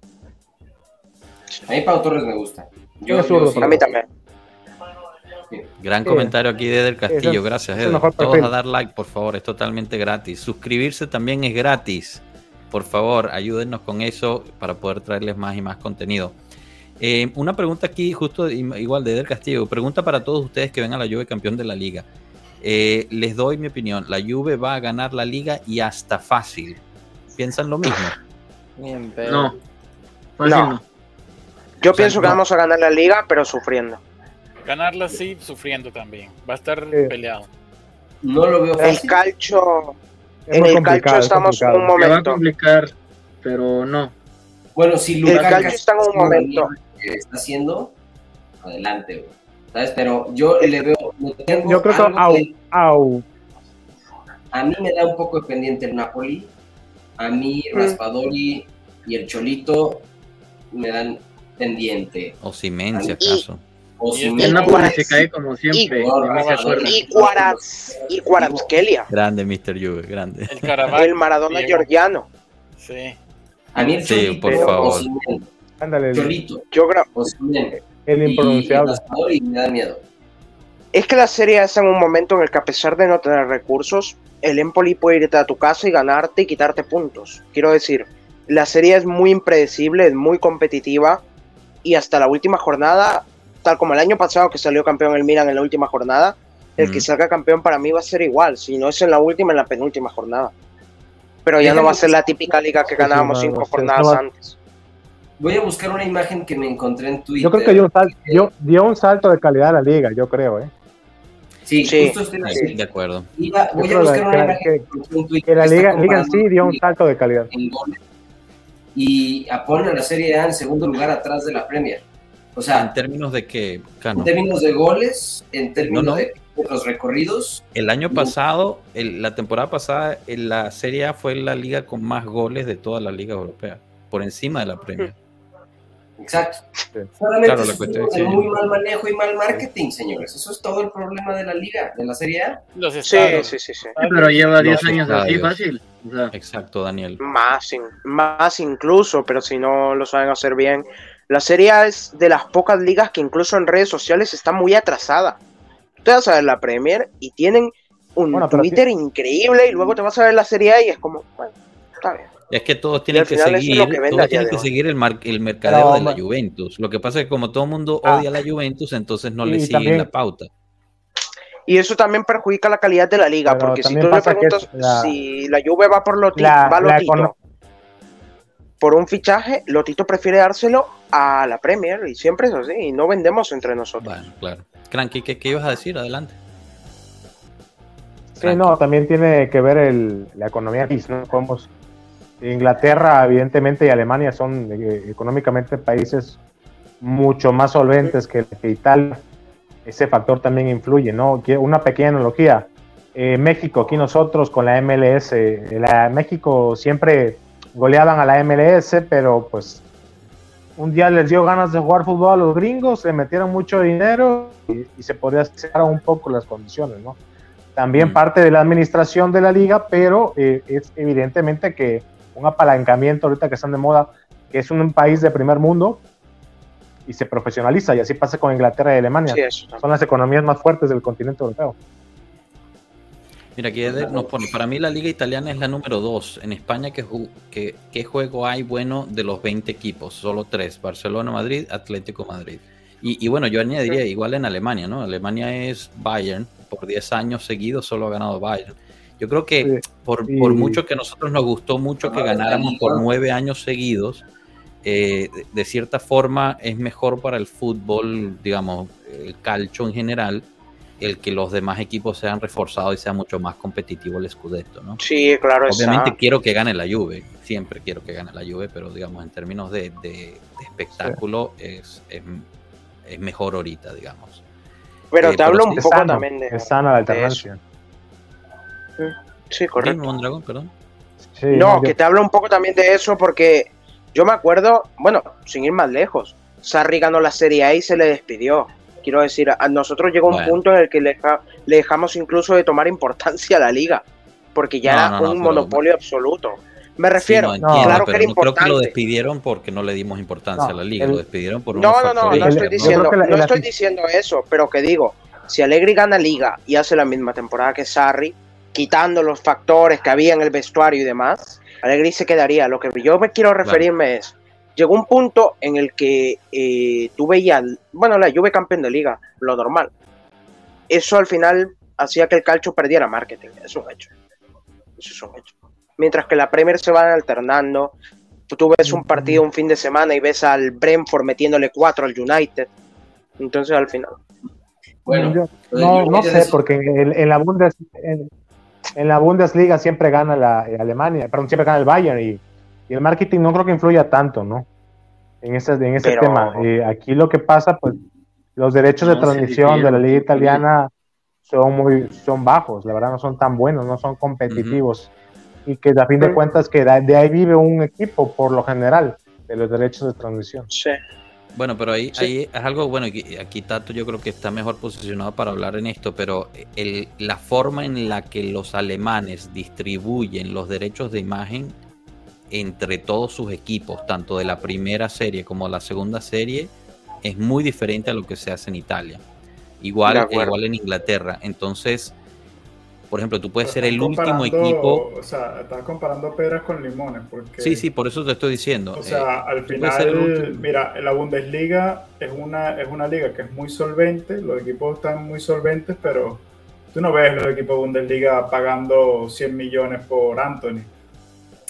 A mí Pau Torres me gusta. Yo, Es zurdo, yo sí- A mí también. Gran Sí. comentario aquí de Eder Castillo, es- gracias Eder. mejor Todos perfil. a dar like, por favor, es totalmente gratis. Suscribirse también es gratis. Por favor, ayúdennos con eso para poder traerles más y más contenido. Eh, una pregunta aquí, justo igual de Eder Castillo. Pregunta para todos ustedes que ven a la Juve campeón de la liga. Eh, les doy mi opinión. La Juve va a ganar la liga y hasta fácil. ¿Piensan lo mismo? Bien, pero- No. Fácil No. no. Yo O sea, pienso que no. vamos a ganar la liga, pero sufriendo. Ganarla sí, sufriendo también. Va a estar Sí. peleado. No lo veo El fácil. calcio, Es en el es estamos en un complicado. Se va a momento. complicar, pero no. Bueno, si El Lukaku calcio está en un momento. que está haciendo, adelante, güey. ¿Sabes? Pero yo le veo. le tengo Yo creo que au, que au, a mí me da un poco de pendiente el Napoli. A mí, Mm. Raspadori y el Cholito me dan pendiente. O Simen, si acaso. O Y si el no- Napoli se cae como siempre. y- acuerdo. Y Quaraz, y Grande, Mr. Juve, grande. El Maradona Diego. georgiano. Sí. A mí el Sí, Cholito, por o favor. Simen, ándale, Cholito, Yo creo, o Simen, el impronunciable. Y Raspadori me da miedo. es que la serie está en un momento en el que a pesar de no tener recursos, el Empoli puede irte a tu casa y ganarte y quitarte puntos. Quiero decir, la serie es muy impredecible, es muy competitiva y hasta la última jornada, tal como el año pasado que salió campeón el Milan en la última jornada, el Mm. que salga campeón para mí va a ser igual, si no es en la última, en la penúltima jornada. Pero ya no va a ser la típica liga que ganábamos cinco jornadas antes. Voy a buscar una imagen que me encontré en Twitter. Yo creo que dio un, sal- dio, dio un salto de calidad a la liga, yo creo, ¿eh? Sí, Sí. justo estoy Sí, de acuerdo. Iba- Yo voy a buscar una que- imagen que- en Twitter Que la liga, liga en sí dio un salto de calidad. en y a pone a la Serie A en segundo lugar atrás de la Premier. O En sea, términos de Cano, en términos de goles, en términos No, no. de los recorridos, el año pasado, el- la temporada pasada, en la Serie A fue la liga con más goles de toda la liga europea, por encima de la Premier. Exacto. Sí. Solamente Claro, la es cuestión muy mal manejo y mal marketing, señores. Eso es todo el problema de la liga, de la Serie A. Los Sí, estados. sí, sí, sí. Pero lleva 10 Los años así, fácil. O sea, Exacto, Daniel. Más, in- más incluso, pero si no lo saben hacer bien. La Serie A es de las pocas ligas que incluso en redes sociales está muy atrasada. Tú te vas a ver la Premier y tienen un Bueno, Twitter increíble y luego te vas a ver la Serie A y es como, bueno, está bien. Es que todos tienen que seguir, que todos tienen que seguir el, mar- el mercadeo de la Juventus. Lo que pasa es que como todo el mundo Ah. odia a la Juventus, entonces no Y le siguen también- la pauta. Y eso también perjudica la calidad de la liga, Pero porque si tú le preguntas la- si la Juve va por Lotito, La- va Lotito econo- por un fichaje, Lotito prefiere dárselo a la Premier y siempre es así, y no vendemos entre nosotros. Bueno, claro. Cranky, ¿qué, qué ibas a decir? Adelante. Sí, no, también tiene que ver el, la economía, ¿no? Como Inglaterra, evidentemente, y Alemania son eh, económicamente países mucho más solventes que, que Italia. Ese factor también influye, ¿no? Una pequeña analogía. eh, México, aquí nosotros con la MLS. La, México siempre goleaban a la MLS, pero pues un día les dio ganas de jugar fútbol a los gringos, se metieron mucho dinero y, se podría hacer un poco las condiciones, ¿no? También Mm. parte de la administración de la liga, pero eh, es evidentemente que un apalancamiento ahorita que están de moda, que es un país de primer mundo y se profesionaliza, y así pasa con Inglaterra y Alemania. Sí. Son las economías más fuertes del continente europeo. Mira, aquí nos pone, para mí la liga italiana es la número 2. En España, ¿qué, ju- qué, qué juego hay bueno de los 20 equipos? Solo tres, Barcelona, Madrid, Atlético, Madrid. Y, y bueno, yo añadiría igual en Alemania, ¿no? Alemania es Bayern, por 10 años seguidos solo ha ganado Bayern. Yo creo que Sí. por, por mucho que a nosotros nos gustó mucho que Ah, ganáramos por nueve años seguidos, eh, de, de cierta forma es mejor para el fútbol, digamos, el calcio en general, el que los demás equipos sean reforzados y sea mucho más competitivo el Scudetto, ¿no? Sí, claro, Obviamente está. quiero que gane la Juve, siempre quiero que gane la Juve, pero digamos en términos de, de- de espectáculo es, es, es mejor ahorita, digamos. Pero eh, te pero hablo un poco sano, también de. es sana la de alternancia. Sí, correcto. Dime, Mondragón, perdón. Sí, No, yo- que te hablo un poco también de eso porque yo me acuerdo, bueno, sin ir más lejos, Sarri ganó la Serie A y se le despidió. Quiero decir, a nosotros llegó un punto en el que le, deja- le dejamos incluso de tomar importancia a la liga, porque ya No, era no, no, un monopolio absoluto. Me Sí, refiero, no, entiendo, claro que era no creo que lo importante. despidieron porque no le dimos importancia No, a la liga, el- lo despidieron por No, unos no, no, factores no estoy diciendo, la- no la- estoy diciendo eso, pero que digo, si Allegri gana liga y hace la misma temporada que Sarri, quitando los factores que había en el vestuario y demás, Allegri se quedaría. Lo que yo me quiero referirme es, llegó un punto en el que eh, tú veías, bueno, la Juve campeón de liga, lo normal. Eso al final hacía que el calcio perdiera marketing, es un hecho. Eso es un hecho. Mientras que la Premier se van alternando, tú ves un partido un fin de semana y ves al Brentford metiéndole cuatro al United. Entonces al final. Bueno, no, no sé, porque en, en la Bundes, en, en la Bundesliga siempre gana la eh, Alemania, perdón, siempre gana el Bayern y, y el marketing no creo que influya tanto, ¿no? En ese, en ese Pero- tema. Eh, aquí lo que pasa, pues, los derechos de No, transmisión de la liga italiana son muy, son bajos, la verdad no son tan buenos, no son competitivos. Y que a fin de cuentas que de ahí vive un equipo por lo general, de los derechos de transmisión. Sí. Bueno, pero ahí, Sí. ahí es algo, bueno, y aquí Tato yo creo que está mejor posicionado para hablar en esto, pero el, la forma en la que los alemanes distribuyen los derechos de imagen entre todos sus equipos, tanto de la primera serie como la segunda serie, es muy diferente a lo que se hace en Italia. De Igual, igual en Inglaterra. Entonces, por ejemplo, tú puedes ser el último equipo. O sea, estás comparando peras con limones. Porque, Sí, sí, por eso te estoy diciendo. O sea, Eh, al final, mira, la Bundesliga es una, es una liga que es muy solvente, los equipos están muy solventes, pero tú no ves los equipos de Bundesliga pagando 100 millones por Anthony,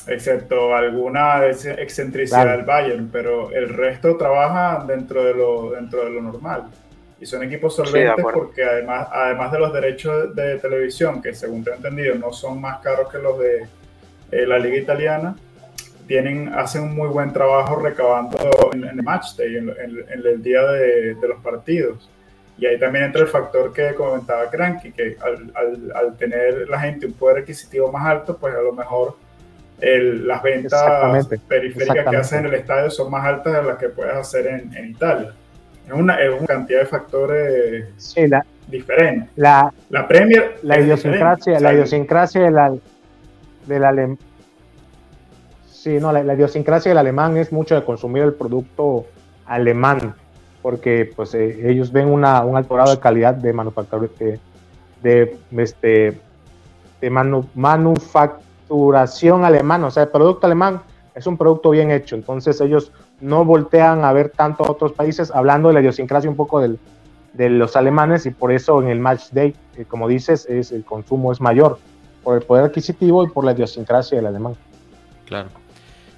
excepto alguna ex- excentricidad Claro. del Bayern, pero el resto trabaja dentro de lo, dentro de lo normal. Y son equipos de solventes acuerdo. porque además, además de los derechos de televisión, que según te he entendido no son más caros que los de eh, la liga italiana, tienen, hacen un muy buen trabajo recabando en, en el match day, en, en- en el día de, de los partidos. Y ahí también entra el factor que comentaba Cranky, que al, al- al tener la gente un poder adquisitivo más alto, pues a lo mejor el- las ventas Exactamente, periféricas que haces en el estadio son más altas de las que puedes hacer en, en Italia. Es una, es una cantidad de factores Sí, la, diferentes. la, La Premier la idiosincrasia, la idiosincrasia del, al- del alem- Sí, no, la, la idiosincrasia del alemán es mucho de consumir el producto alemán, porque pues eh, ellos ven una, un alto grado de calidad de manufactura, de, de, este, de manu- manufacturación alemana, o sea, el producto alemán es un producto bien hecho, entonces ellos no voltean a ver tanto a otros países, hablando de la idiosincrasia un poco del, de los alemanes y por eso en el match day, eh, como dices, es, el consumo es mayor por el poder adquisitivo y por la idiosincrasia del alemán. Claro.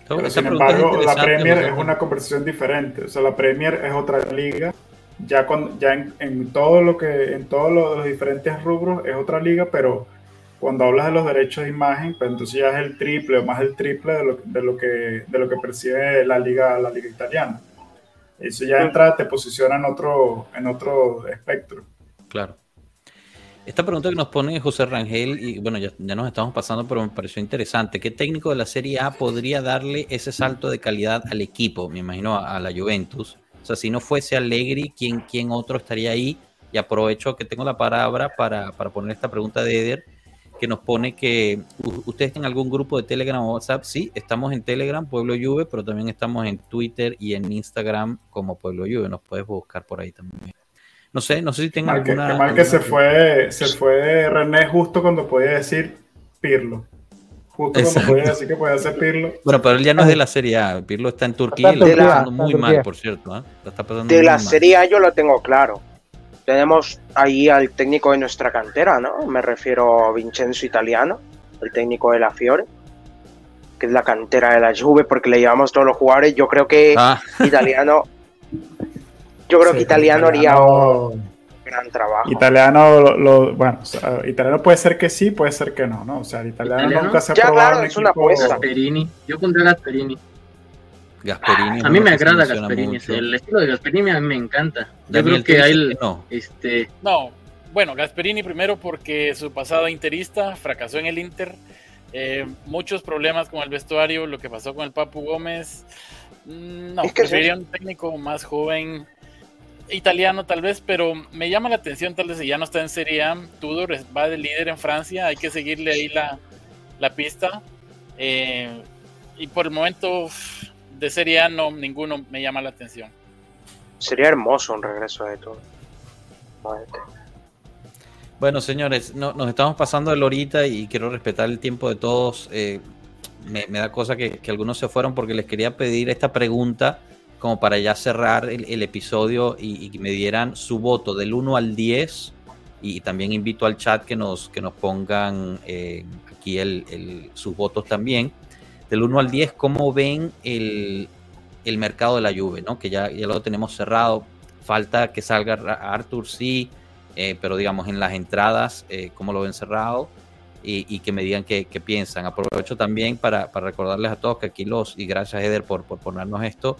Pero Esta sin embargo, la Premier es una conversación diferente. O sea, la Premier es otra liga. Ya, con, ya en, en todo lo que, en todos los, los diferentes rubros es otra liga, pero cuando hablas de los derechos de imagen, pues entonces ya es el triple o más el triple de lo, de lo que de lo que percibe la liga, la liga italiana. Eso ya entra, te posiciona en otro, en otro espectro. Claro. Esta pregunta que nos pone José Rangel, y bueno, ya, ya nos estamos pasando, pero me pareció interesante. ¿Qué técnico de la Serie A podría darle ese salto de calidad al equipo? Me imagino a, a la Juventus. O sea, si no fuese Allegri, ¿quién, quién otro estaría ahí? Y aprovecho que tengo la palabra para, para poner esta pregunta de Eder, que nos pone que ustedes tienen algún grupo de Telegram o WhatsApp. Sí, estamos en Telegram, Pueblo Juve, pero también estamos en Twitter y en Instagram como Pueblo Juve. Nos puedes buscar por ahí también. No sé, no sé si Mal que, alguna. qué mal que se fue, se fue René justo cuando podía decir Pirlo. Justo Exacto. cuando podía decir que podía ser Pirlo. Bueno, pero él ya no es de la Serie A. Pirlo está en Turquía y Está lo en está pasando en muy mal, por cierto. ¿ah? La está pasando De muy la mal. Serie A yo lo tengo claro. Tenemos ahí al técnico de nuestra cantera, ¿no? Me refiero a Vincenzo Italiano, el técnico de la Fiore, que es la cantera de la Juve, porque le llevamos todos los jugadores. Yo creo que Ah, Italiano, yo creo Sí, que Italiano haría un gran trabajo. Italiano, lo, lo- bueno, o sea, italiano puede ser que sí, puede ser que no, ¿no? O sea, el italiano, Italiano. nunca se ha Ya, probado claro, es una equipo- apuesta. Gasperini. Yo pondré a Gasperini. Gasperini. A mí me agrada Gasperini. mucho. El estilo de Gasperini a mí me encanta. Yo Daniel, creo que hay dices que no. este, No, bueno, Gasperini primero porque su pasado interista fracasó en el Inter. Eh, muchos problemas con el vestuario, lo que pasó con el Papu Gómez. Mm, No, Es que preferiría un técnico más joven, italiano tal vez, pero me llama la atención tal vez si ya no está en Serie A. Tudor va de líder en Francia, hay que seguirle ahí la, la pista. Eh, y por el momento de Serie A no, ninguno me llama la atención. Sería hermoso un regreso de todo. Bueno, señores, no- nos estamos pasando el horita y quiero respetar el tiempo de todos. Eh, me, me da cosa que, que algunos se fueron porque les quería pedir esta pregunta como para ya cerrar el, el episodio y, y que me dieran su voto del 1 al 10 y también invito al chat que nos, que nos pongan eh, aquí el, el- sus votos también. Del 1 al 10, ¿cómo ven el, el mercado de la Juve? ¿no? Que ya, ya lo tenemos cerrado. Falta que salga Arthur, sí, eh, pero digamos en las entradas, eh, ¿cómo lo ven cerrado? Y, y que me digan qué, qué piensan. Aprovecho también para, para recordarles a todos que aquí los, y gracias Eder por, por ponernos esto,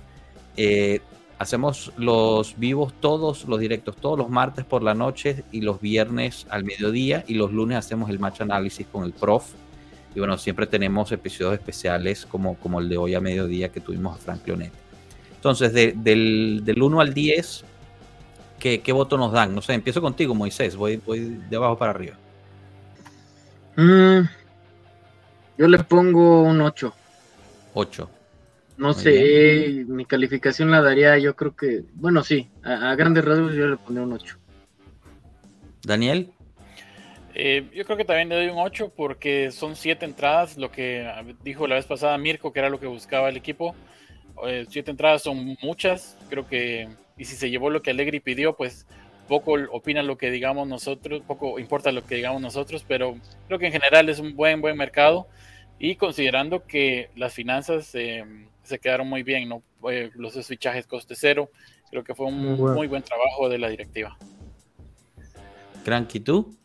eh, hacemos los vivos todos, los directos todos los martes por la noche y los viernes al mediodía y los lunes hacemos el match análisis con el prof. Y bueno, siempre tenemos episodios especiales como, como el de hoy a mediodía que tuvimos a Frank Leonetti. Entonces, de- del, del 1 al 10, ¿qué, ¿qué voto nos dan? No sé, empiezo contigo, Moisés, voy, voy de abajo para arriba. mm, yo le pongo un 8. 8. No Muy sé, mi calificación la daría, yo creo que, bueno, sí, a, a grandes rasgos yo le pondría un 8. Daniel, Eh, yo creo que también le doy un 8 porque son 7 entradas, lo que dijo la vez pasada Mirko, que era lo que buscaba el equipo. 7 entradas son muchas, creo que, y si se llevó lo que Allegri pidió, pues poco opina lo que digamos nosotros, poco importa lo que digamos nosotros, pero creo que en general es un buen, buen mercado y considerando que las finanzas eh, se quedaron muy bien, ¿no? Eh, los fichajes coste cero, creo que fue un Muy bueno. muy buen trabajo de la directiva. Cranky, ¿tú?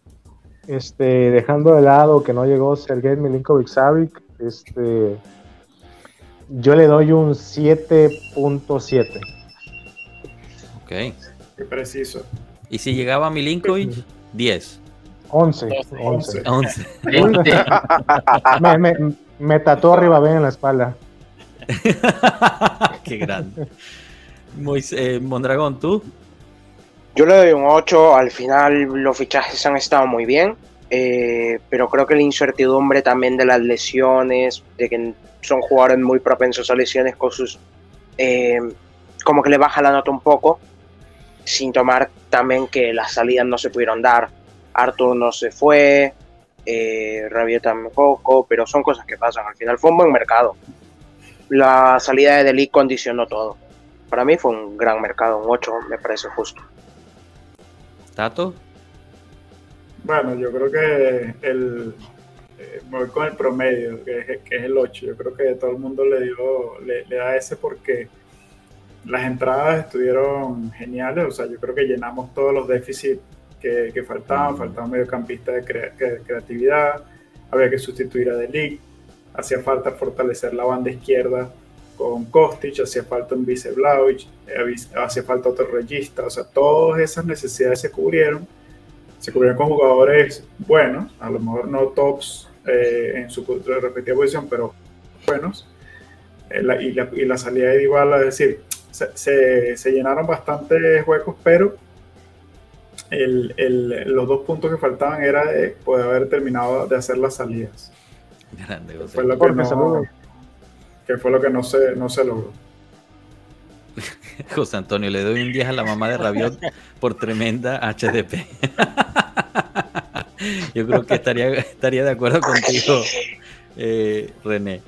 Este, dejando de lado que no llegó Sergei Milinkovic Savic, este, yo le doy un 7.7. Ok. Qué preciso. ¿Y si llegaba Milinkovic? 10. 11. 11. 11. 11. 20. me, me, me tatuó arriba bien en la espalda. Qué grande. Moisés, eh, Mondragón, ¿tú? Yo le doy un 8, al final los fichajes han estado muy bien, eh, pero creo que la incertidumbre también de las lesiones, de que son jugadores muy propensos a lesiones con eh, como que le baja la nota un poco, sin tomar también que las salidas no se pudieron dar. Arthur no se fue, eh, Rabiot tampoco, pero son cosas que pasan. Al final fue un buen mercado. La salida de Delic condicionó todo. Para mí fue un gran mercado, un 8 me parece justo. ¿Tato? Bueno, yo creo que el, eh, me voy con el promedio, que es, que es el 8. Yo creo que todo el mundo le, dio, le, le da ese porque las entradas estuvieron geniales. O sea, yo creo que llenamos todos los déficits que, que faltaban. Faltaba un mediocampista de crea- de creatividad, había que sustituir a Delic, hacía falta fortalecer la banda izquierda con Kostic, hacía falta un vice eh, hacía falta otro regista. O sea, todas esas necesidades se cubrieron se cubrieron con jugadores buenos, a lo mejor no tops eh, en su respectiva posición, pero buenos. Eh, la- y, la, y la salida de Dybala, es decir, se, se- se llenaron bastantes huecos, pero el- el- los dos puntos que faltaban era de poder haber terminado de hacer las salidas. Grande, José. Fue lo que, Jorge, no, saludos. Que fue lo que no se, no se logró. José Antonio, le doy un 10 a la mamá de Rabiot por tremenda HDP. Yo creo que estaría, estaría de acuerdo contigo, eh, René.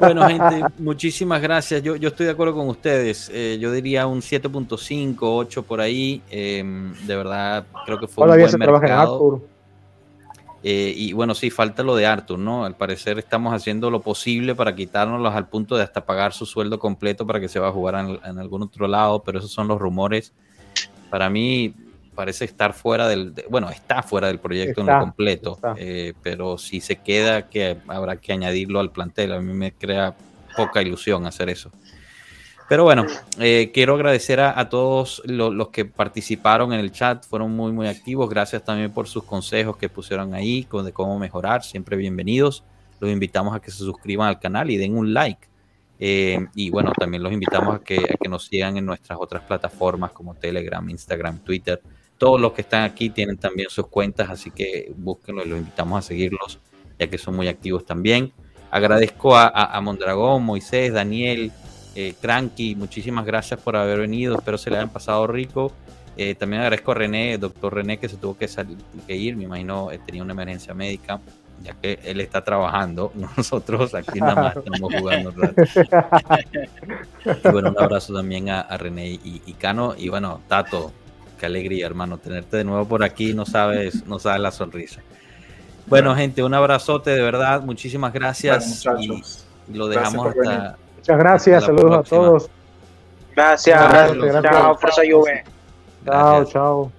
Bueno, gente, muchísimas gracias. Yo, yo estoy de acuerdo con ustedes. Eh, yo diría un 7.5, 8 por ahí. Eh, de verdad, creo que fue un se buen trabaja en mercado. Eh, y bueno, sí, falta lo de Arthur, ¿no? Al parecer estamos haciendo lo posible para quitárnoslos al punto de hasta pagar su sueldo completo para que se va a jugar en, en algún otro lado, pero esos son los rumores. Para mí parece estar fuera del, de- bueno, está fuera del proyecto en lo completo, eh, pero si se queda, que habrá que añadirlo al plantel. A mí me crea poca ilusión hacer eso. Pero bueno, eh, quiero agradecer a, a todos lo- los que participaron en el chat, fueron muy, muy activos. Gracias también por sus consejos que pusieron ahí con de cómo mejorar. Siempre bienvenidos. Los invitamos a que se suscriban al canal y den un like. Eh, y bueno, también los invitamos a que, a que nos sigan en nuestras otras plataformas como Telegram, Instagram, Twitter. Todos los que están aquí tienen también sus cuentas, así que búsquenlos y los invitamos a seguirlos, ya que son muy activos también. Agradezco a, a, a Mondragón, Moisés, Daniel, eh, Cranky, muchísimas gracias por haber venido, espero se le hayan pasado rico. Eh, también agradezco a René, doctor René, que se tuvo que salir, que ir, me imagino eh, tenía una emergencia médica, ya que él está trabajando, nosotros aquí nada más estamos jugando. Y bueno, un abrazo también a, a René y, y Cano, y bueno, Tato, qué alegría, hermano, tenerte de nuevo por aquí, no sabes, no sabes la sonrisa. Bueno, gente, un abrazote de verdad, muchísimas gracias Bueno, y, muchachos, y lo gracias dejamos venir. Muchas gracias, Hasta saludos a todos. Gracias. Gracias, gracias. Chao, Forza Juve. Chao, chao.